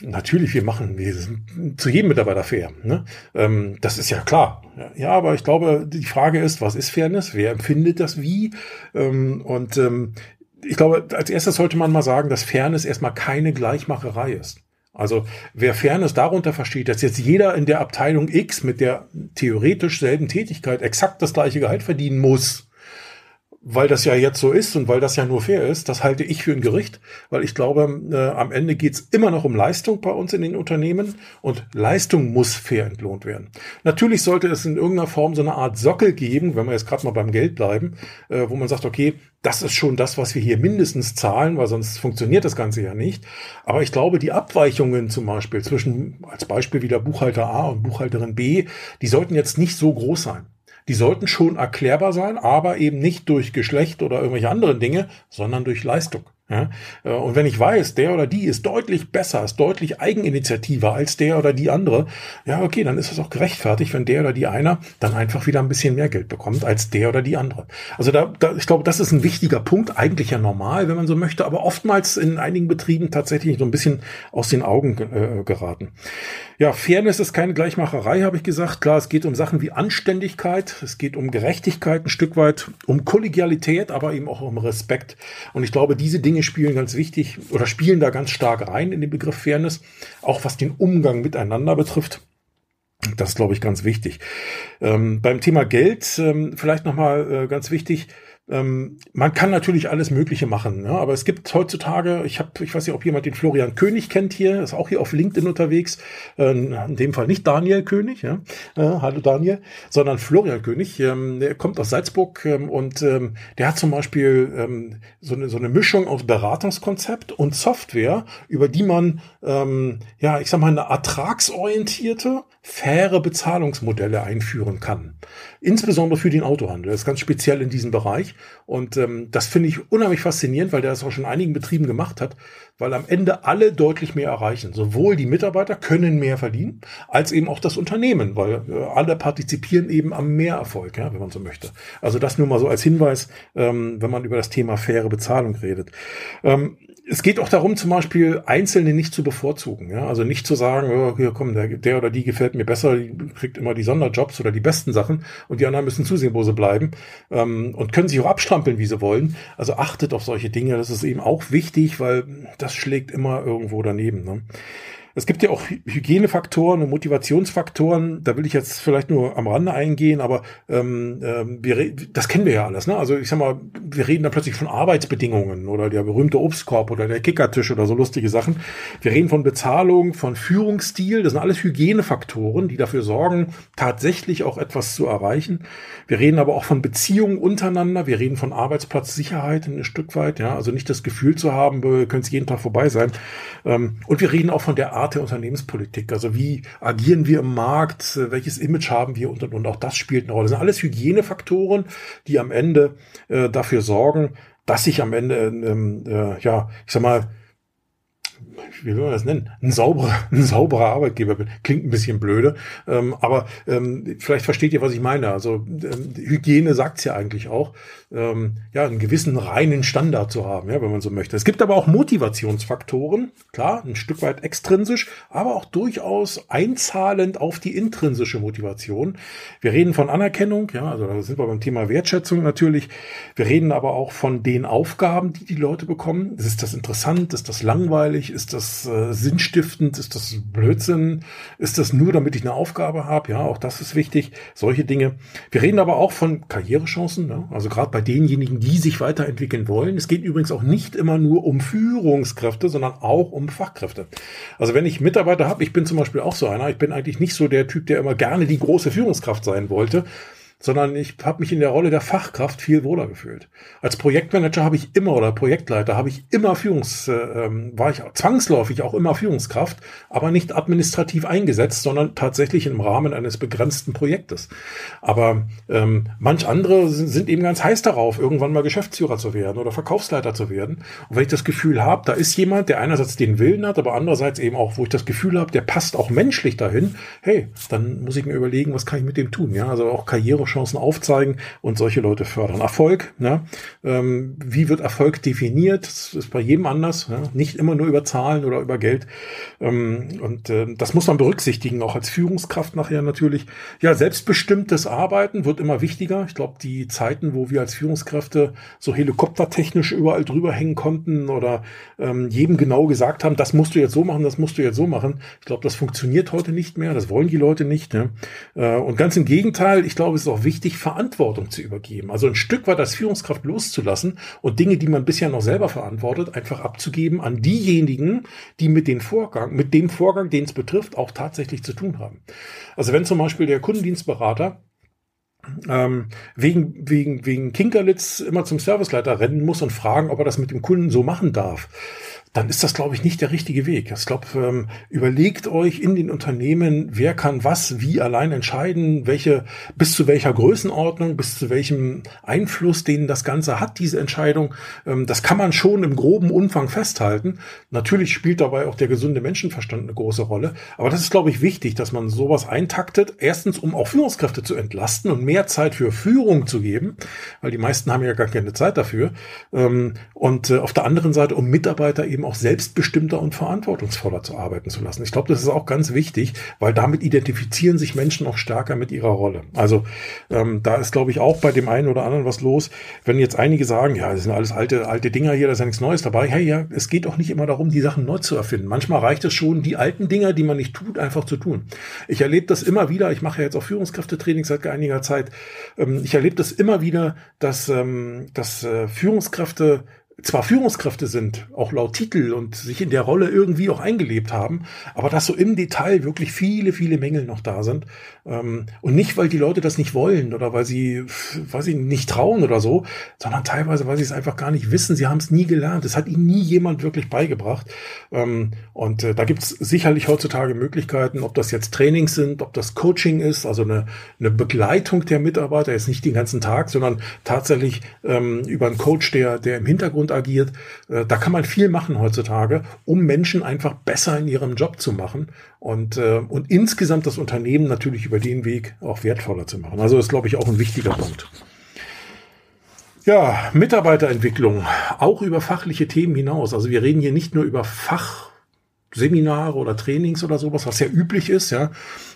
natürlich, wir machen wir sind zu jedem Mitarbeiter fair. Ne? Ähm, das ist ja klar. Ja, aber ich glaube, die Frage ist, was ist Fairness? Wer empfindet das wie? Ähm, und ähm, ich glaube, als erstes sollte man mal sagen, dass Fairness erstmal keine Gleichmacherei ist. Also wer Fairness darunter versteht, dass jetzt jeder in der Abteilung X mit der theoretisch selben Tätigkeit exakt das gleiche Gehalt verdienen muss, weil das ja jetzt so ist und weil das ja nur fair ist, das halte ich für ein Gericht, weil ich glaube, äh, am Ende geht's immer noch um Leistung bei uns in den Unternehmen und Leistung muss fair entlohnt werden. Natürlich sollte es in irgendeiner Form so eine Art Sockel geben, wenn wir jetzt gerade mal beim Geld bleiben, äh, wo man sagt, okay, das ist schon das, was wir hier mindestens zahlen, weil sonst funktioniert das Ganze ja nicht. Aber ich glaube, die Abweichungen zum Beispiel zwischen, als Beispiel wieder Buchhalter A und Buchhalterin B, die sollten jetzt nicht so groß sein die sollten schon erklärbar sein, aber eben nicht durch Geschlecht oder irgendwelche anderen Dinge, sondern durch Leistung. Ja? Äh, und wenn ich weiß, der oder die ist deutlich besser, ist deutlich eigeninitiativer als der oder die andere, ja, okay, dann ist es auch gerechtfertigt, wenn der oder die einer dann einfach wieder ein bisschen mehr Geld bekommt als der oder die andere. Also da, da ich glaube, das ist ein wichtiger Punkt, eigentlich ja normal, wenn man so möchte, aber oftmals in einigen Betrieben tatsächlich so ein bisschen aus den Augen äh, geraten. Ja, Fairness ist keine Gleichmacherei, habe ich gesagt. Klar, es geht um Sachen wie Anständigkeit, es geht um Gerechtigkeit ein Stück weit, um Kollegialität, aber eben auch um Respekt. Und ich glaube, diese Dinge spielen ganz wichtig oder spielen da ganz stark rein in den Begriff Fairness, auch was den Umgang miteinander betrifft. Das ist, glaube ich, ganz wichtig. Ähm, beim Thema Geld ähm, vielleicht nochmal äh, ganz wichtig. Ähm, man kann natürlich alles Mögliche machen, ne? aber es gibt heutzutage, ich habe, ich weiß nicht, ob jemand den Florian König kennt hier, ist auch hier auf LinkedIn unterwegs, äh, in dem Fall nicht Daniel König, ja? äh, hallo Daniel, sondern Florian König, ähm, der kommt aus Salzburg ähm, und ähm, der hat zum Beispiel ähm, so, eine, so eine Mischung aus Beratungskonzept und Software, über die man, ähm, ja, ich sag mal, eine ertragsorientierte, faire Bezahlungsmodelle einführen kann. Insbesondere für den Autohandel. Das ist ganz speziell in diesem Bereich. Und ähm, das finde ich unheimlich faszinierend, weil der das auch schon in einigen Betrieben gemacht hat, weil am Ende alle deutlich mehr erreichen. Sowohl die Mitarbeiter können mehr verdienen, als eben auch das Unternehmen, weil äh, alle partizipieren eben am Mehrerfolg, ja, wenn man so möchte. Also das nur mal so als Hinweis, ähm, wenn man über das Thema faire Bezahlung redet. Ähm, es geht auch darum, zum Beispiel Einzelne nicht zu bevorzugen. Ja? Also nicht zu sagen, oh, hier komm, der, der oder die gefällt mir besser, die kriegt immer die Sonderjobs oder die besten Sachen und die anderen müssen zusehen, wo sie bleiben ähm, und können sich auch abstrampeln, wie sie wollen. Also achtet auf solche Dinge, das ist eben auch wichtig, weil das schlägt immer irgendwo daneben. Ne? Es gibt ja auch Hygienefaktoren und Motivationsfaktoren. Da will ich jetzt vielleicht nur am Rande eingehen, aber ähm, ähm wir, das kennen wir ja alles. Ne? Also ich sag mal, wir reden da plötzlich von Arbeitsbedingungen oder der berühmte Obstkorb oder der Kickertisch oder so lustige Sachen. Wir reden von Bezahlung, von Führungsstil. Das sind alles Hygienefaktoren, die dafür sorgen, tatsächlich auch etwas zu erreichen. Wir reden aber auch von Beziehungen untereinander. Wir reden von Arbeitsplatzsicherheit ein Stück weit. Ja, also nicht das Gefühl zu haben, wir können es jeden Tag vorbei sein. Ähm, und wir reden auch von der Art Art der Unternehmenspolitik. Also wie agieren wir im Markt, welches Image haben wir und und und. Auch das spielt eine Rolle. Das sind alles Hygienefaktoren, die am Ende äh, dafür sorgen, dass sich am Ende, ähm, äh, ja, ich sag mal, wie will man das nennen, ein sauberer, ein sauberer Arbeitgeber bin. Klingt ein bisschen blöde, ähm, aber ähm, vielleicht versteht ihr, was ich meine. Also ähm, Hygiene sagt's ja eigentlich auch, ähm, ja, einen gewissen reinen Standard zu haben, ja, wenn man so möchte. Es gibt aber auch Motivationsfaktoren, klar, ein Stück weit extrinsisch, aber auch durchaus einzahlend auf die intrinsische Motivation. Wir reden von Anerkennung, ja, also da sind wir beim Thema Wertschätzung natürlich. Wir reden aber auch von den Aufgaben, die die Leute bekommen. Ist das interessant? Ist das langweilig? Ist das äh, sinnstiftend? Ist das Blödsinn? Ist das nur, damit ich eine Aufgabe habe? Ja, auch das ist wichtig. Solche Dinge. Wir reden aber auch von Karrierechancen, ne? also gerade bei denjenigen, die sich weiterentwickeln wollen. Es geht übrigens auch nicht immer nur um Führungskräfte, sondern auch um Fachkräfte. Also wenn ich Mitarbeiter habe, ich bin zum Beispiel auch so einer, ich bin eigentlich nicht so der Typ, der immer gerne die große Führungskraft sein wollte, sondern ich habe mich in der Rolle der Fachkraft viel wohler gefühlt. Als Projektmanager habe ich immer oder Projektleiter habe ich immer Führungs, äh, ähm, war ich zwangsläufig auch immer Führungskraft, aber nicht administrativ eingesetzt, sondern tatsächlich im Rahmen eines begrenzten Projektes. Aber ähm, manch andere sind, sind eben ganz heiß darauf, irgendwann mal Geschäftsführer zu werden oder Verkaufsleiter zu werden. Und wenn ich das Gefühl habe, da ist jemand, der einerseits den Willen hat, aber andererseits eben auch, wo ich das Gefühl habe, der passt auch menschlich dahin, hey, dann muss ich mir überlegen, was kann ich mit dem tun? Ja, also auch Karriere Chancen aufzeigen und solche Leute fördern. Erfolg, ja, ähm, wie wird Erfolg definiert? Das ist bei jedem anders, ja? nicht immer nur über Zahlen oder über Geld. Ähm, und äh, das muss man berücksichtigen, auch als Führungskraft nachher natürlich. Ja, selbstbestimmtes Arbeiten wird immer wichtiger. Ich glaube, die Zeiten, wo wir als Führungskräfte so helikoptertechnisch überall drüber hängen konnten oder ähm, jedem genau gesagt haben, das musst du jetzt so machen, das musst du jetzt so machen. Ich glaube, das funktioniert heute nicht mehr. Das wollen die Leute nicht. Ne? Äh, und ganz im Gegenteil, ich glaube, es ist auch wichtig, Verantwortung zu übergeben. Also ein Stück weit als Führungskraft loszulassen und Dinge, die man bisher noch selber verantwortet, einfach abzugeben an diejenigen, die mit dem Vorgang, mit dem Vorgang, den es betrifft, auch tatsächlich zu tun haben. Also wenn zum Beispiel der Kundendienstberater ähm, wegen, wegen, wegen Kinkerlitz immer zum Serviceleiter rennen muss und fragen, ob er das mit dem Kunden so machen darf dann ist das, glaube ich, nicht der richtige Weg. Ich glaube, ähm, überlegt euch in den Unternehmen, wer kann was wie allein entscheiden, welche, bis zu welcher Größenordnung, bis zu welchem Einfluss, den das Ganze hat, diese Entscheidung. Ähm, das kann man schon im groben Umfang festhalten. Natürlich spielt dabei auch der gesunde Menschenverstand eine große Rolle. Aber das ist, glaube ich, wichtig, dass man sowas eintaktet. Erstens, um auch Führungskräfte zu entlasten und mehr Zeit für Führung zu geben, weil die meisten haben ja gar keine Zeit dafür. Ähm, und äh, auf der anderen Seite, um Mitarbeiter eben eben auch selbstbestimmter und verantwortungsvoller zu arbeiten zu lassen. Ich glaube, das ist auch ganz wichtig, weil damit identifizieren sich Menschen auch stärker mit ihrer Rolle. Also ähm, da ist, glaube ich, auch bei dem einen oder anderen was los. Wenn jetzt einige sagen, ja, das sind alles alte, alte Dinger hier, da ist ja nichts Neues dabei. Hey, ja, es geht auch nicht immer darum, die Sachen neu zu erfinden. Manchmal reicht es schon, die alten Dinger, die man nicht tut, einfach zu tun. Ich erlebe das immer wieder. Ich mache ja jetzt auch Führungskräftetraining seit einiger Zeit. Ähm, ich erlebe das immer wieder, dass, ähm, dass äh, Führungskräfte zwar Führungskräfte sind, auch laut Titel und sich in der Rolle irgendwie auch eingelebt haben, aber dass so im Detail wirklich viele, viele Mängel noch da sind. Ähm, und nicht, weil die Leute das nicht wollen oder weil sie, weil sie nicht trauen oder so, sondern teilweise, weil sie es einfach gar nicht wissen. Sie haben es nie gelernt. Es hat ihnen nie jemand wirklich beigebracht. Ähm, und äh, da gibt es sicherlich heutzutage Möglichkeiten, ob das jetzt Trainings sind, ob das Coaching ist, also eine, eine Begleitung der Mitarbeiter, jetzt nicht den ganzen Tag, sondern tatsächlich ähm, über einen Coach, der, der im Hintergrund agiert. Äh, da kann man viel machen heutzutage, um Menschen einfach besser in ihrem Job zu machen und, äh, und insgesamt das Unternehmen natürlich über den Weg auch wertvoller zu machen. Also ist, glaube ich, auch ein wichtiger Punkt. Ja, Mitarbeiterentwicklung, auch über fachliche Themen hinaus. Also wir reden hier nicht nur über Fachseminare oder Trainings oder sowas, was ja üblich ist, ja.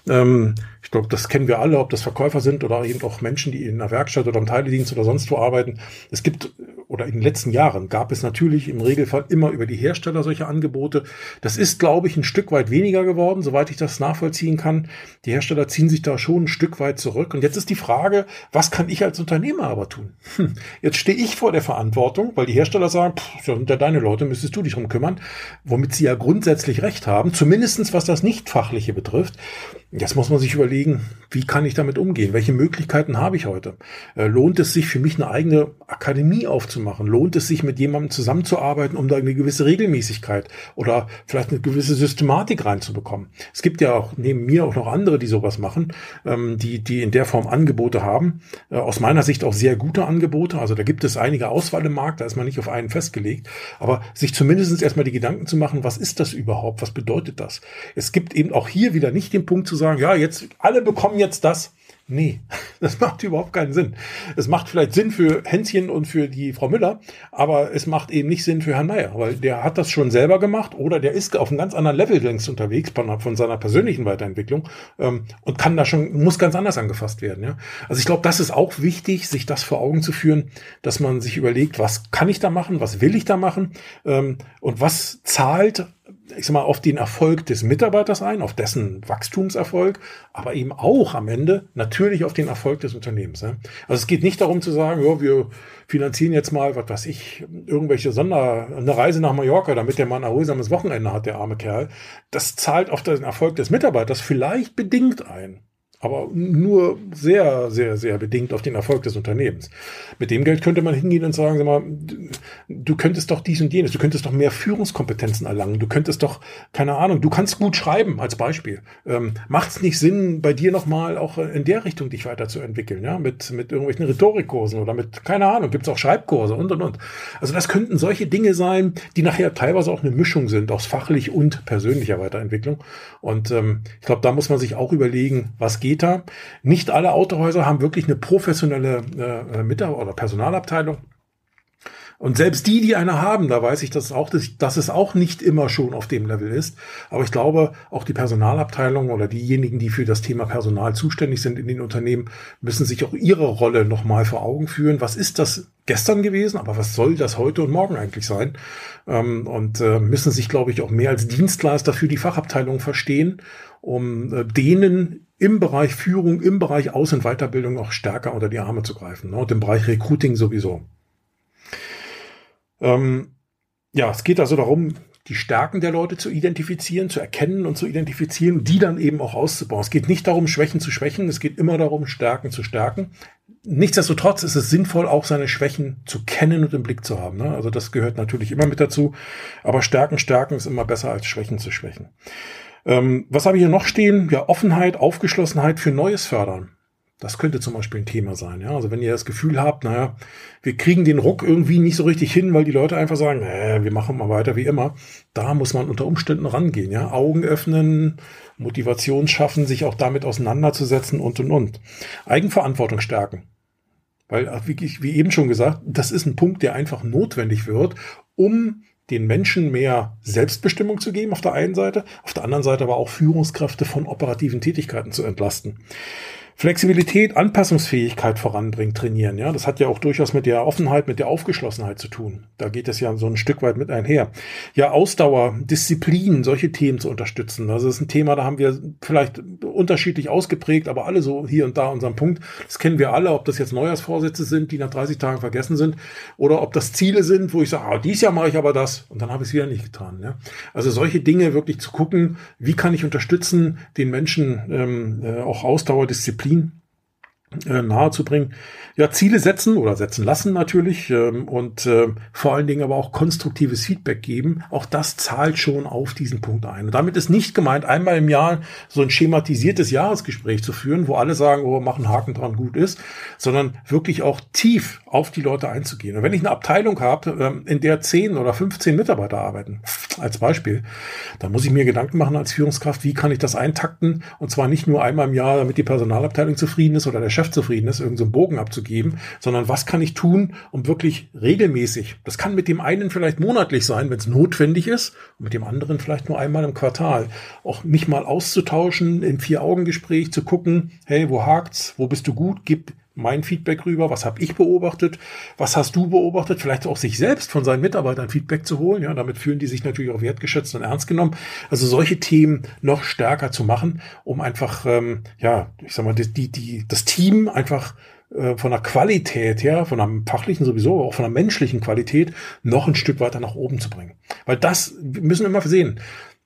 Ähm, ich glaube, das kennen wir alle, ob das Verkäufer sind oder eben auch Menschen, die in einer Werkstatt oder im Teiledienst oder sonst wo arbeiten. Es gibt oder in den letzten Jahren gab es natürlich im Regelfall immer über die Hersteller solche Angebote. Das ist, glaube ich, ein Stück weit weniger geworden, soweit ich das nachvollziehen kann. Die Hersteller ziehen sich da schon ein Stück weit zurück. Und jetzt ist die Frage, was kann ich als Unternehmer aber tun? Hm, jetzt stehe ich vor der Verantwortung, weil die Hersteller sagen, pff, sind ja deine Leute, müsstest du dich drum kümmern, womit sie ja grundsätzlich recht haben, zumindestens was das Nicht-Fachliche betrifft. Jetzt muss man sich überlegen, wie kann ich damit umgehen? Welche Möglichkeiten habe ich heute? Äh, lohnt es sich für mich eine eigene Akademie aufzumachen? Lohnt es sich mit jemandem zusammenzuarbeiten, um da eine gewisse Regelmäßigkeit oder vielleicht eine gewisse Systematik reinzubekommen? Es gibt ja auch neben mir auch noch andere, die sowas machen, ähm, die, die in der Form Angebote haben. Äh, aus meiner Sicht auch sehr gute Angebote. Also da gibt es einige Auswahl im Markt, da ist man nicht auf einen festgelegt. Aber sich zumindest erstmal die Gedanken zu machen, was ist das überhaupt? Was bedeutet das? Es gibt eben auch hier wieder nicht den Punkt zu sagen, ja, jetzt alle bekommen jetzt das. Nee, das macht überhaupt keinen Sinn. Es macht vielleicht Sinn für Hänschen und für die Frau Müller, aber es macht eben nicht Sinn für Herrn Meier, weil der hat das schon selber gemacht oder der ist auf einem ganz anderen Level längst unterwegs von seiner persönlichen Weiterentwicklung ähm, und kann da schon, muss ganz anders angefasst werden. Ja? Also ich glaube, das ist auch wichtig, sich das vor Augen zu führen, dass man sich überlegt, was kann ich da machen, was will ich da machen ähm, und was zahlt ich sag mal, auf den Erfolg des Mitarbeiters ein, auf dessen Wachstumserfolg, aber eben auch am Ende natürlich auf den Erfolg des Unternehmens. Also es geht nicht darum zu sagen, ja, wir finanzieren jetzt mal, was weiß ich, irgendwelche Sonder, eine Reise nach Mallorca, damit der Mann ein erholsames Wochenende hat, der arme Kerl. Das zahlt auf den Erfolg des Mitarbeiters vielleicht bedingt ein aber nur sehr, sehr, sehr bedingt auf den Erfolg des Unternehmens. Mit dem Geld könnte man hingehen und sagen, sag mal, du könntest doch dies und jenes, du könntest doch mehr Führungskompetenzen erlangen, du könntest doch, keine Ahnung, du kannst gut schreiben als Beispiel. Ähm, Macht es nicht Sinn, bei dir nochmal auch in der Richtung dich weiterzuentwickeln, ja, mit, mit irgendwelchen Rhetorikkursen oder mit, keine Ahnung, gibt es auch Schreibkurse und und und. Also das könnten solche Dinge sein, die nachher teilweise auch eine Mischung sind aus fachlich und persönlicher Weiterentwicklung. Und ähm, ich glaube, da muss man sich auch überlegen, was geht geht da. Nicht alle Autohäuser haben wirklich eine professionelle äh, Mitarbeiter- oder Personalabteilung. Und selbst die, die eine haben, da weiß ich dass, auch, dass es auch nicht immer schon auf dem Level ist. Aber ich glaube, auch die Personalabteilung oder diejenigen, die für das Thema Personal zuständig sind in den Unternehmen, müssen sich auch ihre Rolle nochmal vor Augen führen. Was ist das gestern gewesen? Aber was soll das heute und morgen eigentlich sein? Ähm, und äh, müssen sich, glaube ich, auch mehr als Dienstleister für die Fachabteilung verstehen, um äh, denen im Bereich Führung, im Bereich Aus- und Weiterbildung auch stärker unter die Arme zu greifen. Ne? Und im Bereich Recruiting sowieso. Ähm, ja, es geht also darum, die Stärken der Leute zu identifizieren, zu erkennen und zu identifizieren, die dann eben auch auszubauen. Es geht nicht darum, Schwächen zu schwächen, es geht immer darum, Stärken zu stärken. Nichtsdestotrotz ist es sinnvoll, auch seine Schwächen zu kennen und im Blick zu haben. Ne? Also das gehört natürlich immer mit dazu. Aber Stärken, Stärken ist immer besser als Schwächen zu schwächen. Ähm, was habe ich hier noch stehen? Ja, Offenheit, Aufgeschlossenheit für Neues fördern. Das könnte zum Beispiel ein Thema sein. Ja? Also wenn ihr das Gefühl habt, naja, wir kriegen den Ruck irgendwie nicht so richtig hin, weil die Leute einfach sagen, äh, wir machen mal weiter wie immer. Da muss man unter Umständen rangehen. Ja? Augen öffnen, Motivation schaffen, sich auch damit auseinanderzusetzen und und und. Eigenverantwortung stärken. Weil, wie, wie eben schon gesagt, das ist ein Punkt, der einfach notwendig wird, um den Menschen mehr Selbstbestimmung zu geben auf der einen Seite, auf der anderen Seite aber auch Führungskräfte von operativen Tätigkeiten zu entlasten. Flexibilität, Anpassungsfähigkeit voranbringen, trainieren. Ja, das hat ja auch durchaus mit der Offenheit, mit der Aufgeschlossenheit zu tun. Da geht es ja so ein Stück weit mit einher. Ja, Ausdauer, Disziplin, solche Themen zu unterstützen. Also das ist ein Thema, da haben wir vielleicht unterschiedlich ausgeprägt, aber alle so hier und da unseren Punkt. Das kennen wir alle, ob das jetzt Neujahrsvorsätze sind, die nach 30 Tagen vergessen sind, oder ob das Ziele sind, wo ich sage, ah, dies Jahr mache ich aber das und dann habe ich es wieder nicht getan. Ja? Also solche Dinge wirklich zu gucken, wie kann ich unterstützen, den Menschen ähm, äh, auch Ausdauer, Disziplin Disziplin äh, nahezubringen. Ja, Ziele setzen oder setzen lassen natürlich ähm, und äh, vor allen Dingen aber auch konstruktives Feedback geben. Auch das zahlt schon auf diesen Punkt ein. Und damit ist nicht gemeint, einmal im Jahr so ein schematisiertes Jahresgespräch zu führen, wo alle sagen, oh, machen Haken dran, gut ist, sondern wirklich auch tief auf die Leute einzugehen. Und wenn ich eine Abteilung habe, ähm, in der 10 oder 15 Mitarbeiter arbeiten, als Beispiel, dann muss ich mir Gedanken machen als Führungskraft, wie kann ich das eintakten? Und zwar nicht nur einmal im Jahr, damit die Personalabteilung zufrieden ist oder der Chef zufrieden ist, irgendeinen so Bogen abzugeben, sondern was kann ich tun, um wirklich regelmäßig, das kann mit dem einen vielleicht monatlich sein, wenn es notwendig ist, und mit dem anderen vielleicht nur einmal im Quartal, auch mich mal auszutauschen, im Vier-Augen-Gespräch zu gucken, hey, wo hakt's, wo bist du gut, gib mein Feedback rüber, was habe ich beobachtet, was hast du beobachtet, vielleicht auch sich selbst von seinen Mitarbeitern Feedback zu holen, ja, damit fühlen die sich natürlich auch wertgeschätzt und ernst genommen. Also solche Themen noch stärker zu machen, um einfach, ähm, ja, ich sag mal, die, die, die das Team einfach äh, von der Qualität her, von der fachlichen sowieso, aber auch von der menschlichen Qualität noch ein Stück weiter nach oben zu bringen. Weil das müssen wir immer sehen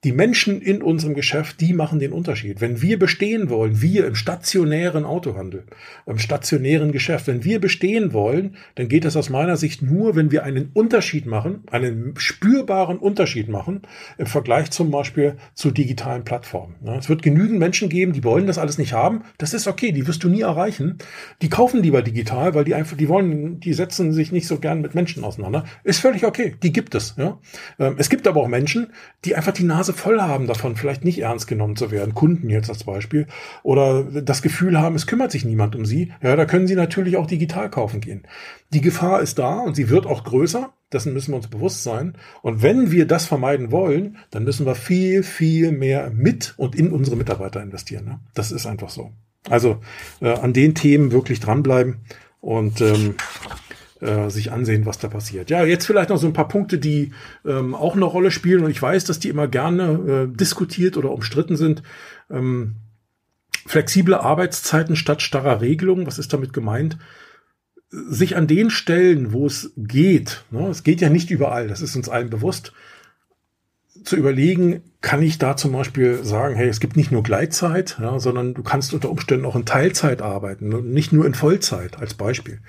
die Menschen in unserem Geschäft, die machen den Unterschied. Wenn wir bestehen wollen, wir im stationären Autohandel, im stationären Geschäft, wenn wir bestehen wollen, dann geht das aus meiner Sicht nur, wenn wir einen Unterschied machen, einen spürbaren Unterschied machen im Vergleich zum Beispiel zu digitalen Plattformen. Es wird genügend Menschen geben, die wollen das alles nicht haben. Das ist okay, die wirst du nie erreichen. Die kaufen lieber digital, weil die einfach, die wollen, die setzen sich nicht so gern mit Menschen auseinander. Ist völlig okay. Die gibt es. Ja? Ähm, es gibt aber auch Menschen, die einfach die Nase Nase voll haben davon, vielleicht nicht ernst genommen zu werden, Kunden jetzt als Beispiel, oder das Gefühl haben, es kümmert sich niemand um sie, ja, da können sie natürlich auch digital kaufen gehen. Die Gefahr ist da und sie wird auch größer, dessen müssen wir uns bewusst sein. Und wenn wir das vermeiden wollen, dann müssen wir viel, viel mehr mit und in unsere Mitarbeiter investieren. Ne? Das ist einfach so. Also äh, an den Themen wirklich dranbleiben und ähm, äh, sich ansehen, was da passiert. Ja, jetzt vielleicht noch so ein paar Punkte, die ähm, auch eine Rolle spielen und ich weiß, dass die immer gerne äh, diskutiert oder umstritten sind. Ähm, flexible Arbeitszeiten statt starrer Regelungen, was ist damit gemeint? Sich an den Stellen, wo es geht, ne, es geht ja nicht überall, das ist uns allen bewusst, zu überlegen, kann ich da zum Beispiel sagen, hey, es gibt nicht nur Gleitzeit, ja, sondern du kannst unter Umständen auch in Teilzeit arbeiten, ne, nicht nur in Vollzeit als Beispiel.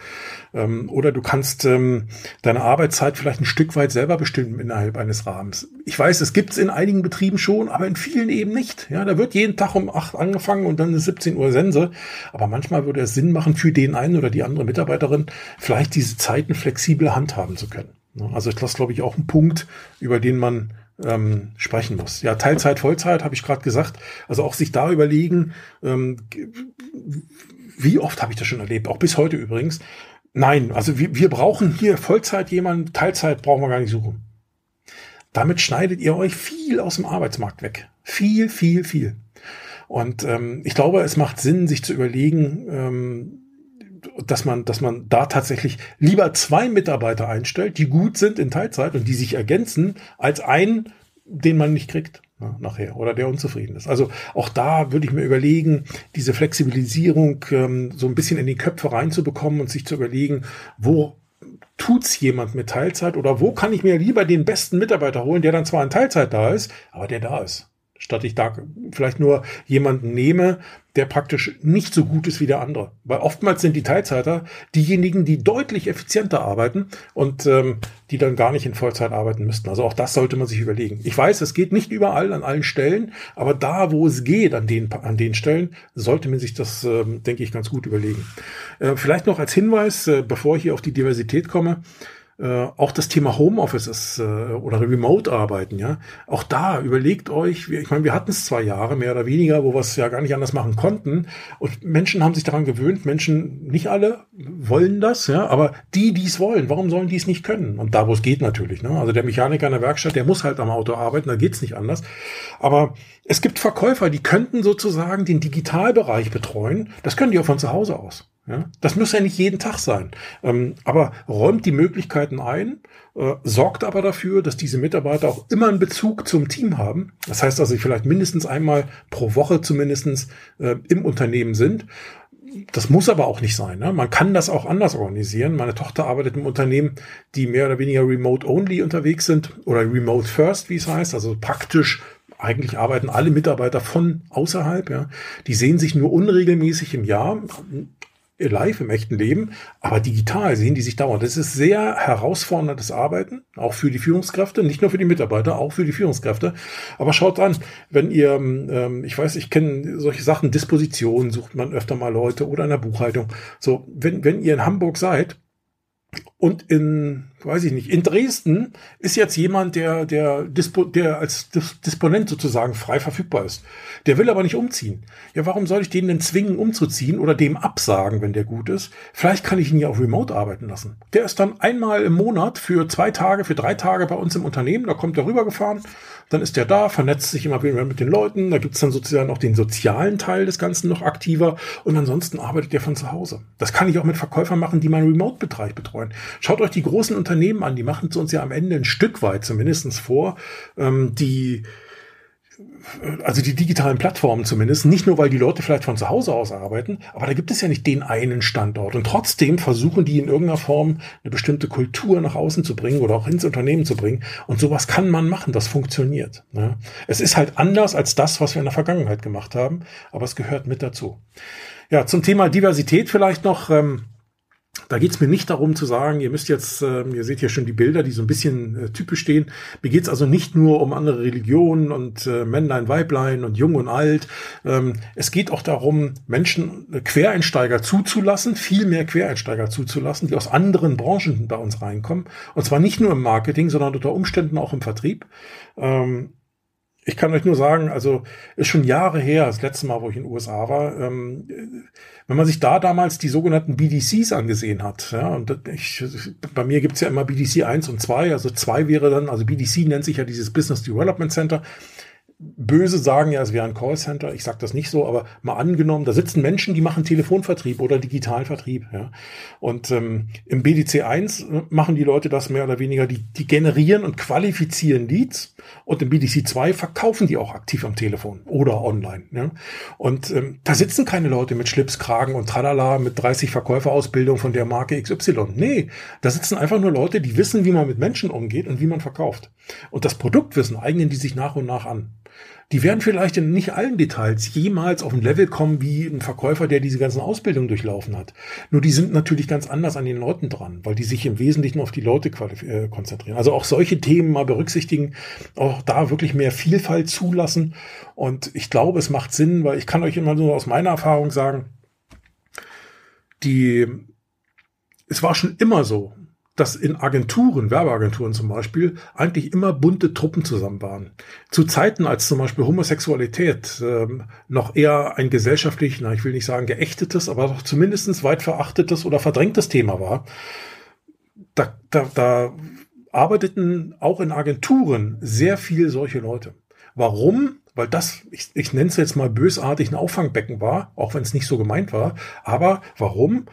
Ähm, oder du kannst ähm, deine Arbeitszeit vielleicht ein Stück weit selber bestimmen innerhalb eines Rahmens. Ich weiß, es gibt es in einigen Betrieben schon, aber in vielen eben nicht. Ja, da wird jeden Tag um acht angefangen und dann ist 17 Uhr Sense. Aber manchmal würde es Sinn machen, für den einen oder die andere Mitarbeiterin vielleicht diese Zeiten flexibel handhaben zu können. Ne, also das ist, glaube ich, auch ein Punkt, über den man ähm, sprechen muss. Ja, Teilzeit, Vollzeit habe ich gerade gesagt. Also auch sich da überlegen, ähm, wie oft habe ich das schon erlebt, auch bis heute übrigens. Nein, also wir, wir brauchen hier Vollzeit jemanden, Teilzeit brauchen wir gar nicht suchen. Damit schneidet ihr euch viel aus dem Arbeitsmarkt weg. Viel, viel, viel. Und ähm, ich glaube, es macht Sinn, sich zu überlegen, ähm, dass man, dass man da tatsächlich lieber zwei Mitarbeiter einstellt, die gut sind in Teilzeit und die sich ergänzen, als einen, den man nicht kriegt ne, nachher oder der unzufrieden ist. Also auch da würde ich mir überlegen, diese Flexibilisierung ähm, so ein bisschen in die Köpfe reinzubekommen und sich zu überlegen, wo tut's jemand mit Teilzeit oder wo kann ich mir lieber den besten Mitarbeiter holen, der dann zwar in Teilzeit da ist, aber der da ist statt ich da vielleicht nur jemanden nehme, der praktisch nicht so gut ist wie der andere. Weil oftmals sind die Teilzeiter diejenigen, die deutlich effizienter arbeiten und ähm, die dann gar nicht in Vollzeit arbeiten müssten. Also auch das sollte man sich überlegen. Ich weiß, es geht nicht überall an allen Stellen, aber da, wo es geht, an den, an den Stellen, sollte man sich das, ähm, denke ich, ganz gut überlegen. Äh, vielleicht noch als Hinweis, äh, bevor ich hier auf die Diversität komme, äh, auch das Thema Homeoffice ist äh, oder Remote-Arbeiten, ja. Auch da überlegt euch, ich meine, wir hatten es zwei Jahre mehr oder weniger, wo wir es ja gar nicht anders machen konnten. Und Menschen haben sich daran gewöhnt. Menschen, nicht alle wollen das, ja, aber die, die es wollen, warum sollen die es nicht können? Und da, wo es geht natürlich. Ne? Also der Mechaniker in der Werkstatt, der muss halt am Auto arbeiten, da geht's nicht anders. Aber es gibt Verkäufer, die könnten sozusagen den Digitalbereich betreuen. Das können die auch von zu Hause aus. Ja, das muss ja nicht jeden Tag sein. Ähm, aber räumt die Möglichkeiten ein, äh, sorgt aber dafür, dass diese Mitarbeiter auch immer einen Bezug zum Team haben. Das heißt, sie vielleicht mindestens einmal pro Woche zumindestens äh, im Unternehmen sind. Das muss aber auch nicht sein. Ne? Man kann das auch anders organisieren. Meine Tochter arbeitet im Unternehmen, die mehr oder weniger remote-only unterwegs sind oder remote first, wie es heißt. Also praktisch eigentlich arbeiten alle Mitarbeiter von außerhalb. Ja. Die sehen sich nur unregelmäßig im Jahr, live im echten Leben, aber digital sehen die sich dauernd. Das ist sehr herausforderndes Arbeiten, auch für die Führungskräfte, nicht nur für die Mitarbeiter, auch für die Führungskräfte. Aber schaut an, wenn ihr, ähm, ich weiß, ich kenne solche Sachen, Dispositionen sucht man öfter mal Leute oder in der Buchhaltung. So, wenn, wenn ihr in Hamburg seid, und in, weiß ich nicht, in Dresden ist jetzt jemand, der, der, Dispo, der als Disponent sozusagen frei verfügbar ist. Der will aber nicht umziehen. Ja, warum soll ich den denn zwingen, umzuziehen oder dem absagen, wenn der gut ist? Vielleicht kann ich ihn ja auch remote arbeiten lassen. Der ist dann einmal im Monat für zwei Tage, für drei Tage bei uns im Unternehmen. Da kommt er rübergefahren dann ist er da, vernetzt sich immer wieder mit den Leuten. Da gibt's dann sozusagen auch den sozialen Teil des Ganzen noch aktiver. Und ansonsten arbeitet er von zu Hause. Das kann ich auch mit Verkäufern machen, die meinen Remote-Bereich betreuen. Schaut euch die großen Unternehmen an, die machen es uns ja am Ende ein Stück weit zumindestens vor, ähm, die also die digitalen Plattformen zumindest, nicht nur, weil die Leute vielleicht von zu Hause aus arbeiten, aber da gibt es ja nicht den einen Standort. Und trotzdem versuchen die in irgendeiner Form eine bestimmte Kultur nach außen zu bringen oder auch ins Unternehmen zu bringen. Und sowas kann man machen, das funktioniert. Ne? Es ist halt anders als das, was wir in der Vergangenheit gemacht haben, aber es gehört mit dazu. Ja, zum Thema Diversität vielleicht noch. Ähm, da geht es mir nicht darum zu sagen, ihr müsst jetzt, äh, ihr seht hier schon die Bilder, die so ein bisschen äh, typisch stehen. Mir geht es also nicht nur um andere Religionen und äh, Männlein, Weiblein und Jung und Alt. Ähm, es geht auch darum, Menschen, äh, Quereinsteiger zuzulassen, viel mehr Quereinsteiger zuzulassen, die aus anderen Branchen bei uns reinkommen. Und zwar nicht nur im Marketing, sondern unter Umständen auch im Vertrieb. Ähm, ich kann euch nur sagen, also ist schon Jahre her, das letzte Mal, wo ich in den USA war, ähm, wenn man sich da damals die sogenannten BDCs angesehen hat, ja, und ich, bei mir gibt's ja immer BDC 1 und 2, also 2 wäre dann, also BDC nennt sich ja dieses Business Development Center, Böse sagen ja, es wäre ein Callcenter. Ich sage das nicht so, aber mal angenommen, da sitzen Menschen, die machen Telefonvertrieb oder Digitalvertrieb. Ja. Und ähm, im BDC 1 äh, machen die Leute das mehr oder weniger, die, die generieren und qualifizieren Leads. Und im BDC 2 verkaufen die auch aktiv am Telefon oder online. Ja. Und ähm, da sitzen keine Leute mit Schlips, Kragen und Tralala mit 30 Verkäuferausbildung von der Marke XY. Nee, da sitzen einfach nur Leute, die wissen, wie man mit Menschen umgeht und wie man verkauft. Und das Produktwissen eignen die sich nach und nach an die werden vielleicht in nicht allen Details jemals auf ein Level kommen wie ein Verkäufer, der diese ganzen Ausbildungen durchlaufen hat. Nur die sind natürlich ganz anders an den Leuten dran, weil die sich im Wesentlichen auf die Leute äh, konzentrieren. Also auch solche Themen mal berücksichtigen, auch da wirklich mehr Vielfalt zulassen. Und ich glaube, es macht Sinn, weil ich kann euch immer nur aus meiner Erfahrung sagen, die, es war schon immer so, dass in Agenturen, Werbeagenturen zum Beispiel, eigentlich immer bunte Truppen zusammen waren. Zu Zeiten, als zum Beispiel Homosexualität ähm, noch eher ein gesellschaftlich, na, ich will nicht sagen geächtetes, aber doch zumindest weit verachtetes oder verdrängtes Thema war, da, da, da arbeiteten auch in Agenturen sehr viel solche Leute. Warum? Weil das, ich, ich nenne es jetzt mal bösartig, ein Auffangbecken war, auch wenn es nicht so gemeint war. Aber warum?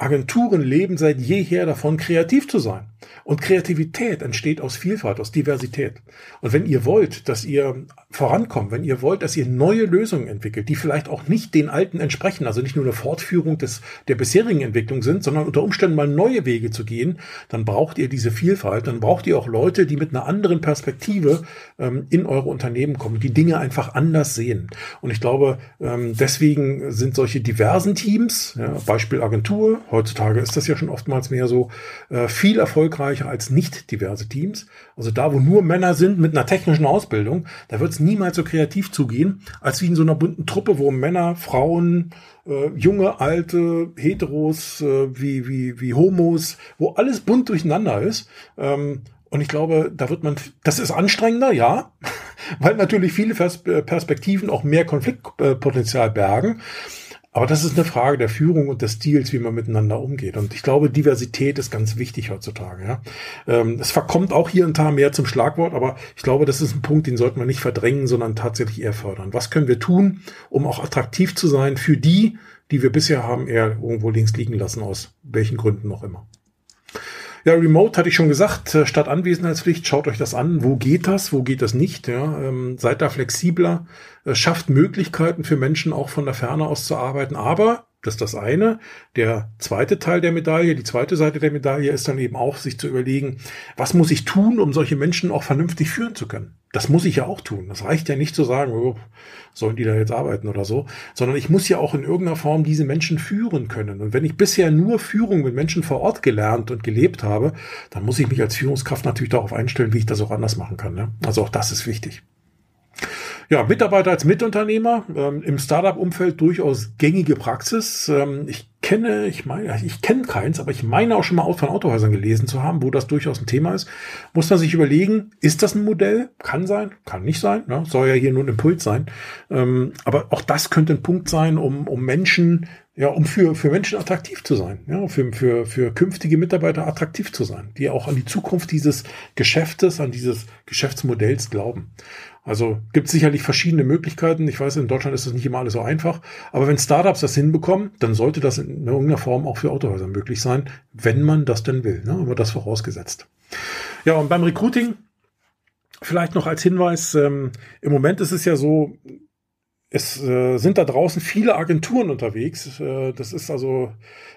Agenturen leben seit jeher davon, kreativ zu sein. Und Kreativität entsteht aus Vielfalt, aus Diversität. Und wenn ihr wollt, dass ihr vorankommt, wenn ihr wollt, dass ihr neue Lösungen entwickelt, die vielleicht auch nicht den alten entsprechen, also nicht nur eine Fortführung des, der bisherigen Entwicklung sind, sondern unter Umständen mal neue Wege zu gehen, dann braucht ihr diese Vielfalt, dann braucht ihr auch Leute, die mit einer anderen Perspektive ähm, in eure Unternehmen kommen, die Dinge einfach anders sehen. Und ich glaube, ähm, deswegen sind solche diversen Teams, ja, Beispiel Agentur, heutzutage ist das ja schon oftmals mehr so, äh, viel Erfolg erfolgreicher als nicht diverse Teams. Also da, wo nur Männer sind mit einer technischen Ausbildung, da wird es niemals so kreativ zugehen, als wie in so einer bunten Truppe, wo Männer, Frauen, äh, junge, alte, Heteros, äh, wie, wie, wie Homos, wo alles bunt durcheinander ist. Ähm, und ich glaube, da wird man, das ist anstrengender, ja, weil natürlich viele Perspektiven auch mehr Konfliktpotenzial bergen. Aber das ist eine Frage der Führung und des Stils, wie man miteinander umgeht. Und ich glaube, Diversität ist ganz wichtig heutzutage. Ja. Ähm, es verkommt auch hier und da mehr zum Schlagwort, aber ich glaube, das ist ein Punkt, den sollte man nicht verdrängen, sondern tatsächlich eher fördern. Was können wir tun, um auch attraktiv zu sein für die, die wir bisher haben, eher irgendwo links liegen lassen, aus welchen Gründen noch immer. Ja, Remote hatte ich schon gesagt, äh, statt Anwesenheitspflicht, schaut euch das an. Wo geht das, wo geht das nicht? Ja, ähm, seid da flexibler, äh, schafft Möglichkeiten für Menschen auch von der Ferne aus zu arbeiten. Aber das ist das eine. Der zweite Teil der Medaille, die zweite Seite der Medaille ist dann eben auch, sich zu überlegen, was muss ich tun, um solche Menschen auch vernünftig führen zu können? Das muss ich ja auch tun. Das reicht ja nicht zu sagen, oh, sollen die da jetzt arbeiten oder so, sondern ich muss ja auch in irgendeiner Form diese Menschen führen können. Und wenn ich bisher nur Führung mit Menschen vor Ort gelernt und gelebt habe, dann muss ich mich als Führungskraft natürlich darauf einstellen, wie ich das auch anders machen kann. Ne? Also auch das ist wichtig. Ja, Mitarbeiter als Mitunternehmer, ähm, im Startup-Umfeld durchaus gängige Praxis. Ähm, ich kenne, ich meine, ich kenne keins, aber ich meine auch schon mal von Autohäusern gelesen zu haben, wo das durchaus ein Thema ist. Muss man sich überlegen, ist das ein Modell? Kann sein, kann nicht sein, ne? soll ja hier nur ein Impuls sein. Ähm, aber auch das könnte ein Punkt sein, um, um Menschen ja, um für, für Menschen attraktiv zu sein, ja, für, für, für künftige Mitarbeiter attraktiv zu sein, die auch an die Zukunft dieses Geschäftes, an dieses Geschäftsmodells glauben. Also gibt sicherlich verschiedene Möglichkeiten. Ich weiß, in Deutschland ist das nicht immer alles so einfach. Aber wenn Startups das hinbekommen, dann sollte das in irgendeiner Form auch für Autohäuser möglich sein, wenn man das denn will. Ne? Immer das vorausgesetzt. Ja, und beim Recruiting vielleicht noch als Hinweis, ähm, im Moment ist es ja so, es äh, sind da draußen viele Agenturen unterwegs. Äh, das ist also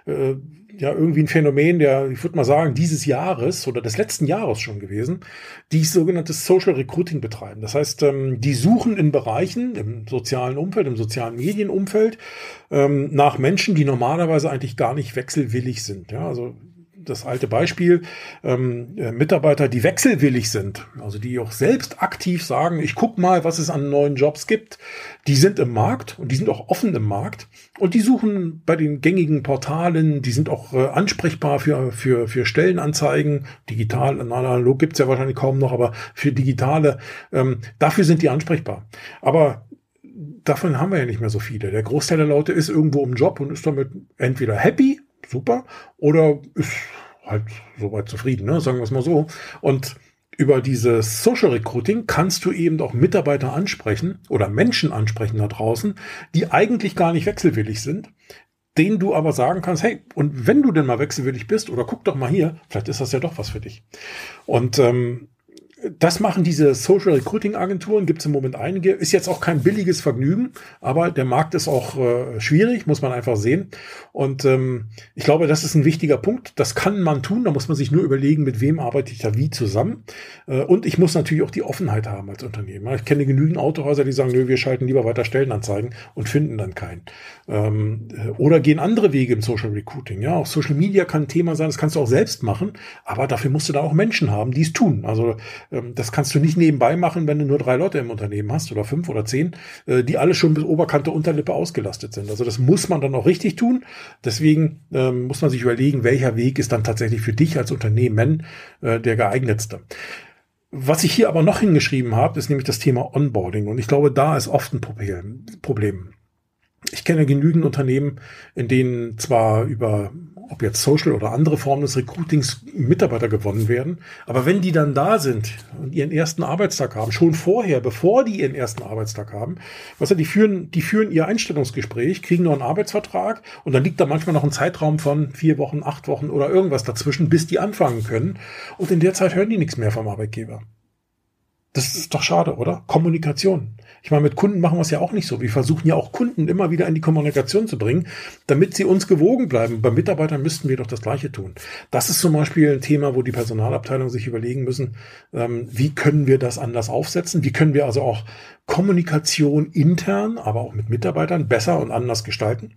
äh, ja irgendwie ein Phänomen, der, ich würde mal sagen, dieses Jahres oder des letzten Jahres schon gewesen, die sogenanntes Social Recruiting betreiben. Das heißt, ähm, die suchen in Bereichen, im sozialen Umfeld, im sozialen Medienumfeld, ähm, nach Menschen, die normalerweise eigentlich gar nicht wechselwillig sind. Ja, also das alte Beispiel, ähm, äh, Mitarbeiter, die wechselwillig sind, also die auch selbst aktiv sagen, ich guck mal, was es an neuen Jobs gibt, die sind im Markt und die sind auch offen im Markt und die suchen bei den gängigen Portalen, die sind auch äh, ansprechbar für, für, für Stellenanzeigen, digital, analog gibt's ja wahrscheinlich kaum noch, aber für digitale, ähm, dafür sind die ansprechbar. Aber davon haben wir ja nicht mehr so viele. Der Großteil der Leute ist irgendwo im Job und ist damit entweder happy super oder ist halt soweit zufrieden, ne? sagen wir es mal so. Und über dieses Social Recruiting kannst du eben auch Mitarbeiter ansprechen oder Menschen ansprechen da draußen, die eigentlich gar nicht wechselwillig sind, denen du aber sagen kannst, hey, und wenn du denn mal wechselwillig bist oder guck doch mal hier, vielleicht ist das ja doch was für dich. Und ähm, das machen diese Social Recruiting Agenturen, gibt es im Moment einige. Ist jetzt auch kein billiges Vergnügen, aber der Markt ist auch äh, schwierig, muss man einfach sehen. Und ähm, ich glaube, das ist ein wichtiger Punkt. Das kann man tun, da muss man sich nur überlegen, mit wem arbeite ich da wie zusammen. Äh, und ich muss natürlich auch die Offenheit haben als Unternehmen. Ich kenne genügend Autohäuser, die sagen, nö, wir schalten lieber weiter Stellenanzeigen und finden dann keinen. Ähm, äh, oder gehen andere Wege im Social Recruiting. Ja, auch Social Media kann ein Thema sein, das kannst du auch selbst machen, aber dafür musst du da auch Menschen haben, die es tun. Also das kannst du nicht nebenbei machen, wenn du nur drei Leute im Unternehmen hast oder fünf oder zehn, äh, die alle schon bis Oberkante Unterlippe ausgelastet sind. Also das muss man dann auch richtig tun. Deswegen ähm, muss man sich überlegen, welcher Weg ist dann tatsächlich für dich als Unternehmen äh, der geeignetste. Was ich hier aber noch hingeschrieben habe, ist nämlich das Thema Onboarding. Und ich glaube, da ist oft ein Problem. Ich kenne genügend Unternehmen, in denen zwar über ob jetzt Social oder andere Formen des Recruitings Mitarbeiter gewonnen werden. Aber wenn die dann da sind und ihren ersten Arbeitstag haben, schon vorher, bevor die ihren ersten Arbeitstag haben, was weißt die führen, die führen ihr Einstellungsgespräch, kriegen noch einen Arbeitsvertrag und dann liegt da manchmal noch ein Zeitraum von vier Wochen, acht Wochen oder irgendwas dazwischen, bis die anfangen können. Und in der Zeit hören die nichts mehr vom Arbeitgeber. Das ist doch schade, oder? Kommunikation. Ich meine, mit Kunden machen wir es ja auch nicht so. Wir versuchen ja auch Kunden immer wieder in die Kommunikation zu bringen, damit sie uns gewogen bleiben. Bei Mitarbeitern müssten wir doch das Gleiche tun. Das ist zum Beispiel ein Thema, wo die Personalabteilung sich überlegen müssen, ähm, wie können wir das anders aufsetzen? Wie können wir also auch Kommunikation intern, aber auch mit Mitarbeitern besser und anders gestalten?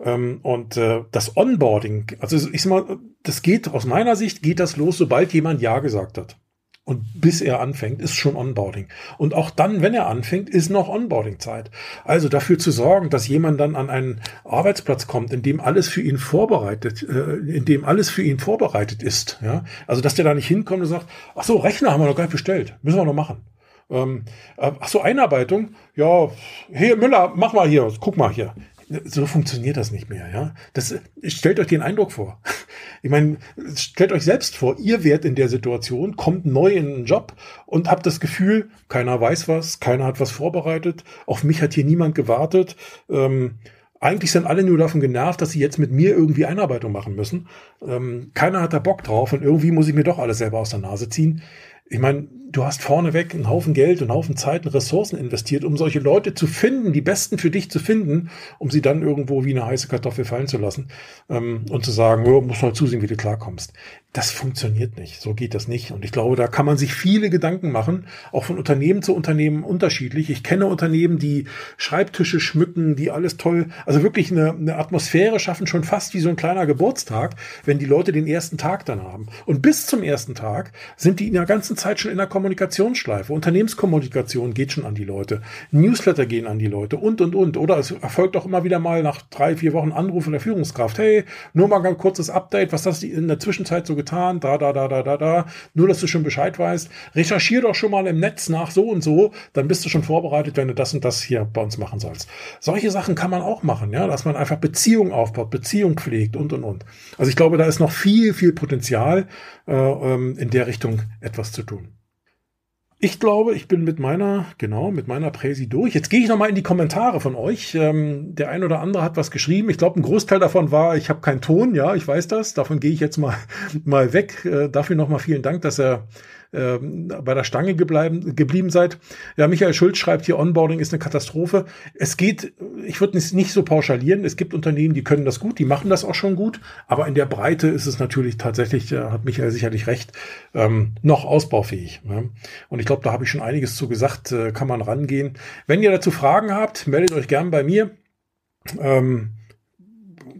Ähm, und äh, das Onboarding, also ich sag mal, das geht aus meiner Sicht, geht das los, sobald jemand Ja gesagt hat. Und bis er anfängt, ist schon Onboarding. Und auch dann, wenn er anfängt, ist noch Onboarding-Zeit. Also dafür zu sorgen, dass jemand dann an einen Arbeitsplatz kommt, in dem alles für ihn vorbereitet, äh, in dem alles für ihn vorbereitet ist. Ja? Also dass der da nicht hinkommt und sagt, ach so, Rechner haben wir noch gar nicht bestellt, müssen wir noch machen. Ähm, äh, ach so, Einarbeitung, ja, hier Müller, mach mal hier, guck mal hier so funktioniert das nicht mehr, ja. Das stellt euch den Eindruck vor. Ich meine, stellt euch selbst vor, ihr werdet in der Situation, kommt neu in einen Job und habt das Gefühl, keiner weiß was, keiner hat was vorbereitet, auf mich hat hier niemand gewartet. Ähm, eigentlich sind alle nur davon genervt, dass sie jetzt mit mir irgendwie Einarbeitung machen müssen. Ähm, keiner hat da Bock drauf und irgendwie muss ich mir doch alles selber aus der Nase ziehen. Ich meine, du hast vorneweg einen Haufen Geld und einen Haufen Zeit und Ressourcen investiert, um solche Leute zu finden, die besten für dich zu finden, um sie dann irgendwo wie eine heiße Kartoffel fallen zu lassen ähm, und zu sagen, oh, musst mal zusehen, wie du klarkommst. Das funktioniert nicht. So geht das nicht. Und ich glaube, da kann man sich viele Gedanken machen, auch von Unternehmen zu Unternehmen unterschiedlich. Ich kenne Unternehmen, die Schreibtische schmücken, die alles toll, also wirklich eine, eine Atmosphäre schaffen, schon fast wie so ein kleiner Geburtstag, wenn die Leute den ersten Tag dann haben. Und bis zum ersten Tag sind die in der ganzen Zeit schon in der Kommunikationsschleife. Unternehmenskommunikation geht schon an die Leute. Newsletter gehen an die Leute und, und, und. Oder es erfolgt auch immer wieder mal nach drei, vier Wochen Anruf von der Führungskraft. Hey, nur mal ganz kurzes Update. Was hast du in der Zwischenzeit so getan, da, da, da, da, da, da, nur dass du schon Bescheid weißt. Recherchier doch schon mal im Netz nach so und so, dann bist du schon vorbereitet, wenn du das und das hier bei uns machen sollst. Solche Sachen kann man auch machen, ja, dass man einfach Beziehungen aufbaut, Beziehung pflegt und und und. Also ich glaube, da ist noch viel, viel Potenzial, äh, ähm, in der Richtung etwas zu tun. Ich glaube, ich bin mit meiner, genau, mit meiner Präsi durch. Jetzt gehe ich nochmal in die Kommentare von euch. Ähm, der ein oder andere hat was geschrieben. Ich glaube, ein Großteil davon war, ich habe keinen Ton, ja, ich weiß das. Davon gehe ich jetzt mal, mal weg. Äh, dafür nochmal vielen Dank, dass er ähm, bei der Stange gebleiben, geblieben seid. Ja, Michael Schulz schreibt hier, Onboarding ist eine Katastrophe. Es geht, ich würde es nicht so pauschalieren. Es gibt Unternehmen, die können das gut, die machen das auch schon gut, aber in der Breite ist es natürlich tatsächlich, äh, hat Michael sicherlich recht, ähm, noch ausbaufähig. Ne? Und ich glaube, da habe ich schon einiges zu gesagt, äh, kann man rangehen. Wenn ihr dazu Fragen habt, meldet euch gern bei mir. Ähm,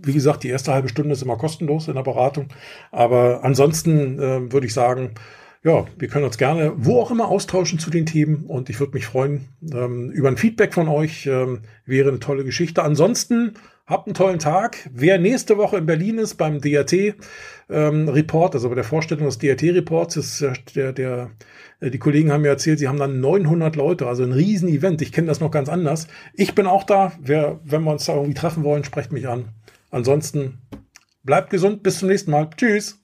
wie gesagt, die erste halbe Stunde ist immer kostenlos in der Beratung. Aber ansonsten äh, würde ich sagen, ja, wir können uns gerne wo auch immer austauschen zu den Themen und ich würde mich freuen ähm, über ein Feedback von euch. Ähm, wäre eine tolle Geschichte. Ansonsten habt einen tollen Tag. Wer nächste Woche in Berlin ist beim DRT ähm, also bei der Vorstellung des DRT Reports, ist der, der, äh, die Kollegen haben mir erzählt, sie haben dann 900 Leute, also ein Riesen-Event. Ich kenne das noch ganz anders. Ich bin auch da. Wer, wenn wir uns da irgendwie treffen wollen, sprecht mich an. Ansonsten bleibt gesund. Bis zum nächsten Mal. Tschüss.